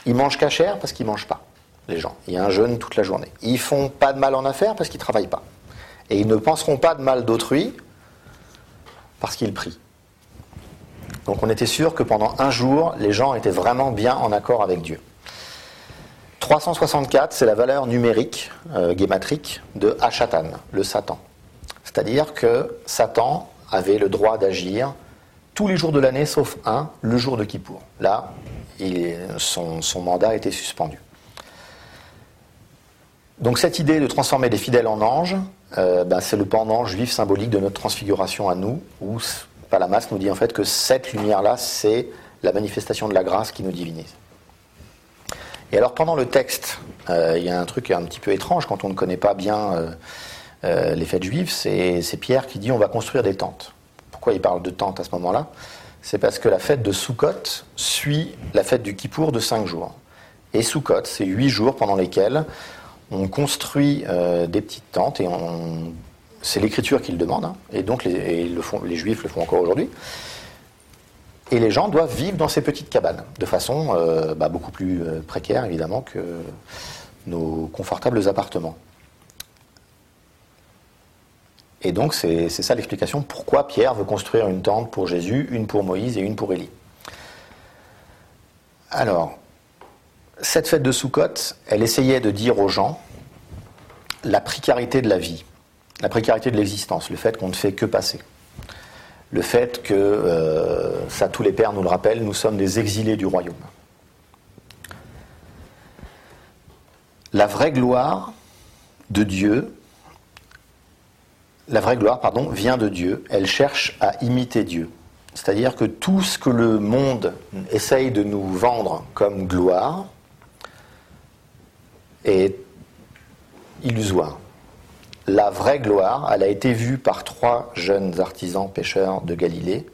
ils mangent cachère parce qu'ils ne mangent pas, les gens. Il y a un jeûne toute la journée. Ils font pas de mal en affaires parce qu'ils ne travaillent pas. Et ils ne penseront pas de mal d'autrui parce qu'ils prient. Donc on était sûr que pendant un jour, les gens étaient vraiment bien en accord avec Dieu. 364, c'est la valeur numérique, euh, de Hachatan, le Satan. C'est-à-dire que Satan avait le droit d'agir tous les jours de l'année, sauf un, le jour de Kippour. Là, son, mandat était suspendu. Donc cette idée de transformer les fidèles en anges, euh, ben, c'est le pendant juif symbolique de notre transfiguration à nous, où Palamas nous dit en fait que cette lumière-là, c'est la manifestation de la grâce qui nous divinise. Et alors pendant le texte, euh, il y a un truc un petit peu étrange quand on ne connaît pas bien euh, les fêtes juives, c'est Pierre qui dit on va construire des tentes. Pourquoi il parle de tentes à ce moment-là C'est parce que la fête de Sukkot suit la fête du Kippour de cinq jours. Et Sukkot, c'est huit jours pendant lesquels on construit des petites tentes et c'est l'écriture qui le demande, hein. et donc les juifs le font encore aujourd'hui. Et les gens doivent vivre dans ces petites cabanes, de façon euh, bah, beaucoup plus euh, précaire évidemment que nos confortables appartements. Et donc c'est ça l'explication pourquoi Pierre veut construire une tente pour Jésus, une pour Moïse et une pour Élie. Alors, cette fête de Soukhot, elle essayait de dire aux gens la précarité de la vie, la précarité de l'existence, le fait qu'on ne fait que passer le fait que, euh, ça tous les pères nous le rappellent, nous sommes des exilés du royaume. La vraie gloire de Dieu, la vraie gloire, pardon, vient de Dieu. Elle cherche à imiter Dieu. C'est-à-dire que tout ce que le monde essaye de nous vendre comme gloire est illusoire la vraie gloire, elle a été vue par trois jeunes artisans pêcheurs de Galilée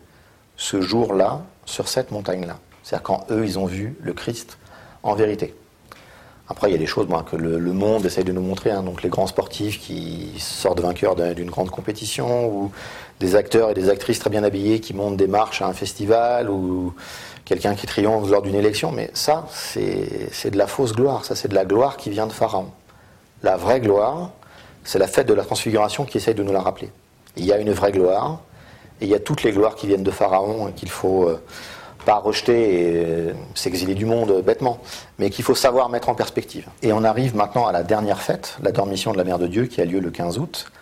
ce jour-là, sur cette montagne-là. C'est-à-dire quand eux, ils ont vu le Christ en vérité. Après, il y a des choses que le, monde essaye de nous montrer, hein. donc les grands sportifs qui sortent vainqueurs d'une grande compétition, ou des acteurs et des actrices très bien habillés qui montent des marches à un festival, ou quelqu'un qui triomphe lors d'une élection. Mais ça, c'est de la fausse gloire, ça c'est de la gloire qui vient de Pharaon. La vraie gloire, c'est la fête de la transfiguration qui essaye de nous la rappeler. Il y a une vraie gloire, et il y a toutes les gloires qui viennent de Pharaon et qu'il faut euh, pas rejeter et euh, s'exiler du monde bêtement, mais qu'il faut savoir mettre en perspective. Et on arrive maintenant à la dernière fête, la dormition de la Mère de Dieu, qui a lieu le 15 août,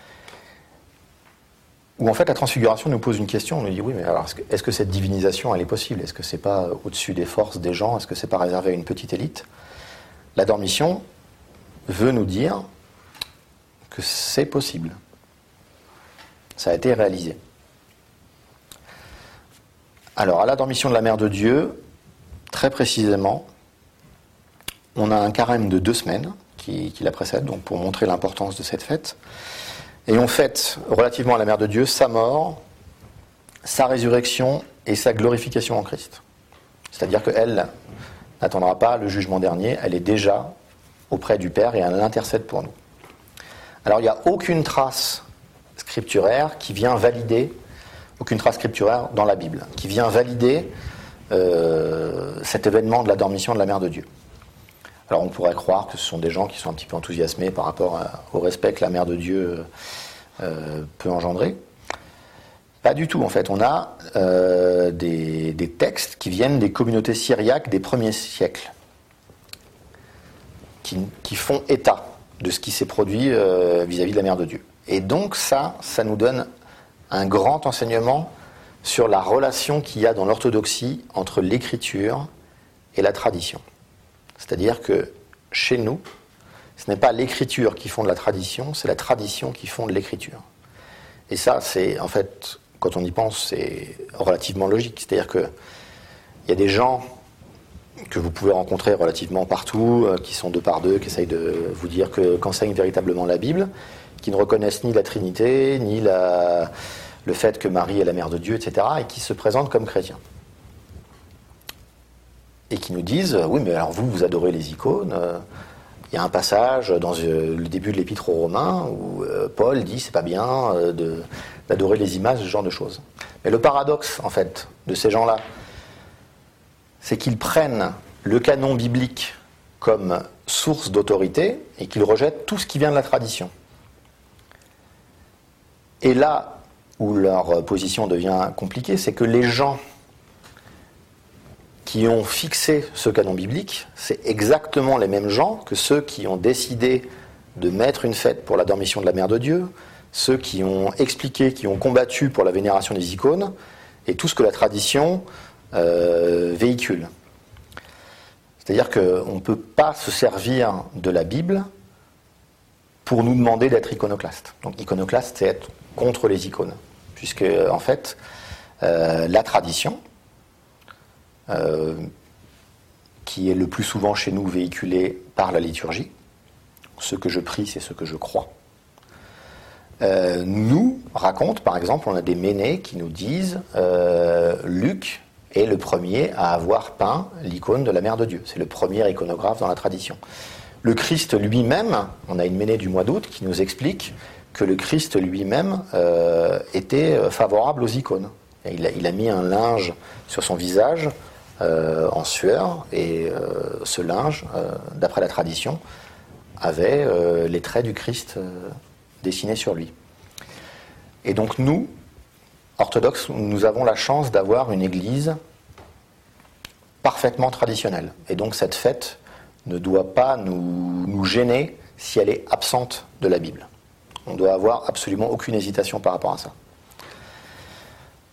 où en fait la transfiguration nous pose une question, on nous dit oui, mais alors est-ce que cette divinisation elle est possible? Est-ce que c'est pas au-dessus des forces des gens? Est-ce que c'est pas réservé à une petite élite? La dormition veut nous dire que c'est possible. Ça a été réalisé. Alors, à la dormition de la Mère de Dieu, très précisément, on a un carême de deux semaines qui, la précède, donc pour montrer l'importance de cette fête. Et on fête, relativement à la Mère de Dieu, sa mort, sa résurrection et sa glorification en Christ. C'est-à-dire qu'elle n'attendra pas le jugement dernier, elle est déjà auprès du Père et elle intercède pour nous. Alors il n'y a aucune trace scripturaire qui vient valider, aucune trace scripturaire dans la Bible, qui vient valider euh, cet événement de la dormition de la Mère de Dieu. Alors on pourrait croire que ce sont des gens qui sont un petit peu enthousiasmés par rapport au respect que la Mère de Dieu euh, peut engendrer. Pas du tout, en fait. On a euh, des, textes qui viennent des communautés syriaques des premiers siècles, qui font état de ce qui s'est produit euh, vis-à-vis de la mère de Dieu. Et donc ça, ça nous donne un grand enseignement sur la relation qu'il y a dans l'orthodoxie entre l'écriture et la tradition. C'est-à-dire que chez nous, ce n'est pas l'écriture qui fonde la tradition, c'est la tradition qui fonde l'écriture. Et ça, c'est en fait, quand on y pense, c'est relativement logique. C'est-à-dire qu'il y a des gens que vous pouvez rencontrer relativement partout, euh, qui sont deux par deux, qui essayent de vous dire qu'enseigne véritablement la Bible, qui ne reconnaissent ni la Trinité, ni le fait que Marie est la mère de Dieu, etc., et qui se présentent comme chrétiens. Et qui nous disent, oui, mais alors vous, vous adorez les icônes. Euh, il y a un passage dans euh, le début de l'épître aux Romains où Paul dit c'est pas bien d'adorer les images, ce genre de choses. Mais le paradoxe, en fait, de ces gens-là, c'est qu'ils prennent le canon biblique comme source d'autorité et qu'ils rejettent tout ce qui vient de la tradition. Et là où leur position devient compliquée, c'est que les gens qui ont fixé ce canon biblique, c'est exactement les mêmes gens que ceux qui ont décidé de mettre une fête pour la dormition de la Mère de Dieu, ceux qui ont expliqué, qui ont combattu pour la vénération des icônes, et tout ce que la tradition euh, véhicule. C'est-à-dire qu'on ne peut pas se servir de la Bible pour nous demander d'être iconoclaste. Donc iconoclaste, c'est être contre les icônes. Puisque, en fait, euh, la tradition, euh, qui est le plus souvent chez nous véhiculée par la liturgie, ce que je prie, c'est ce que je crois, nous raconte, par exemple, on a des ménés qui nous disent Luc est le premier à avoir peint l'icône de la Mère de Dieu. C'est le premier iconographe dans la tradition. Le Christ lui-même, on a une ménée du mois d'août qui nous explique que le Christ lui-même euh, était favorable aux icônes Il a, mis un linge sur son visage euh, en sueur, et ce linge, d'après la tradition, avait les traits du Christ dessinés sur lui. Et donc nous, orthodoxes, nous avons la chance d'avoir une église parfaitement traditionnelle. Et donc cette fête ne doit pas nous, gêner si elle est absente de la Bible. On doit avoir absolument aucune hésitation par rapport à ça.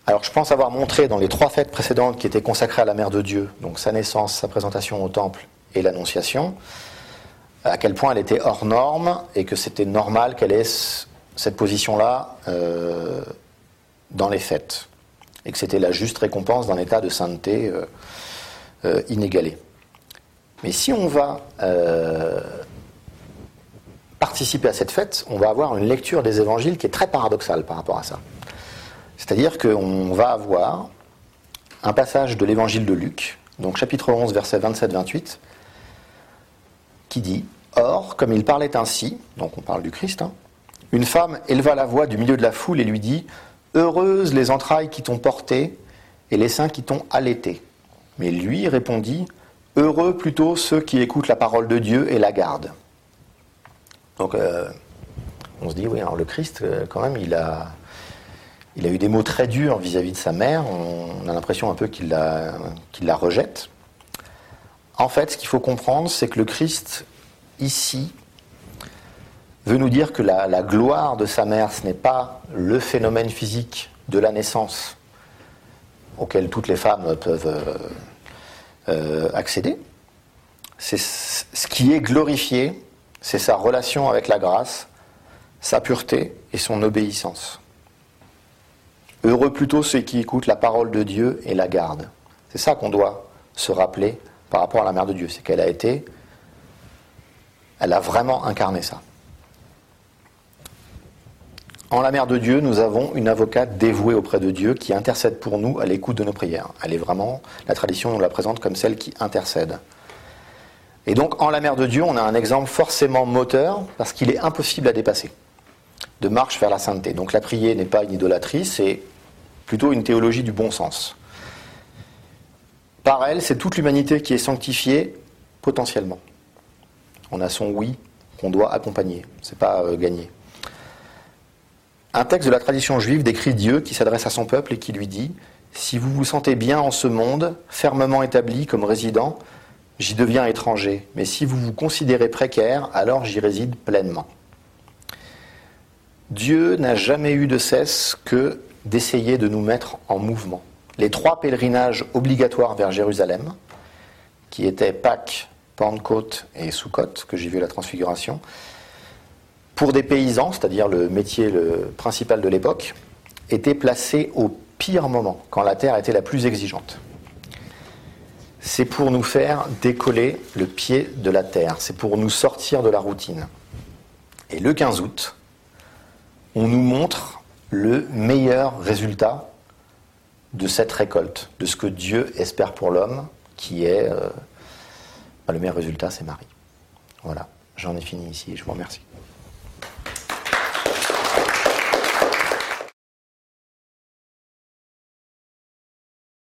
Alors je pense avoir montré dans les trois fêtes précédentes qui étaient consacrées à la Mère de Dieu, donc sa naissance, sa présentation au Temple et l'Annonciation, à quel point elle était hors norme et que c'était normal qu'elle ait cette position-là euh, dans les fêtes, et que c'était la juste récompense d'un état de sainteté euh, euh, inégalé. Mais si on va participer à cette fête, on va avoir une lecture des évangiles qui est très paradoxale par rapport à ça. C'est-à-dire qu'on va avoir un passage de l'évangile de Luc, donc chapitre 11, versets 27-28, qui dit Or, comme il parlait ainsi, donc on parle du Christ, hein, une femme éleva la voix du milieu de la foule et lui dit Heureuses les entrailles qui t'ont porté et les seins qui t'ont allaité. Mais lui répondit Heureux plutôt ceux qui écoutent la parole de Dieu et la gardent. Donc euh, on se dit, oui, alors le Christ, euh, quand même, il a, eu des mots très durs vis-à-vis de sa mère. On a l'impression un peu qu'il la, rejette. En fait, ce qu'il faut comprendre, c'est que le Christ, ici, veut nous dire que la, gloire de sa mère, ce n'est pas le phénomène physique de la naissance auquel toutes les femmes peuvent euh, accéder. C'est ce qui est glorifié, c'est sa relation avec la grâce, sa pureté et son obéissance. Heureux plutôt ceux qui écoutent la parole de Dieu et la gardent. C'est ça qu'on doit se rappeler par rapport à la Mère de Dieu, c'est qu'elle a été, elle a vraiment incarné ça. En la Mère de Dieu, nous avons une avocate dévouée auprès de Dieu qui intercède pour nous à l'écoute de nos prières. Elle est vraiment, la tradition nous la présente comme celle qui intercède. Et donc, en la Mère de Dieu, on a un exemple forcément moteur parce qu'il est impossible à dépasser, de marche vers la sainteté. Donc, la prière n'est pas une idolâtrie, c'est plutôt une théologie du bon sens. Par elle, c'est toute l'humanité qui est sanctifiée potentiellement. On a son oui qu'on doit accompagner, c'est pas euh, gagner. Un texte de la tradition juive décrit Dieu qui s'adresse à son peuple et qui lui dit Si vous vous sentez bien en ce monde, fermement établi comme résident, j'y deviens étranger. Mais si vous vous considérez précaire, alors j'y réside pleinement. Dieu n'a jamais eu de cesse que d'essayer de nous mettre en mouvement. Les trois pèlerinages obligatoires vers Jérusalem, qui étaient Pâques, Pentecôte et Soukhot, que j'ai vu la transfiguration, pour des paysans, c'est-à-dire le métier principal de l'époque, était placé au pire moment, quand la terre était la plus exigeante. C'est pour nous faire décoller le pied de la terre, c'est pour nous sortir de la routine. Et le 15 août, on nous montre le meilleur résultat de cette récolte, de ce que Dieu espère pour l'homme, qui est euh, le meilleur résultat, c'est Marie. Voilà, j'en ai fini ici, je vous remercie.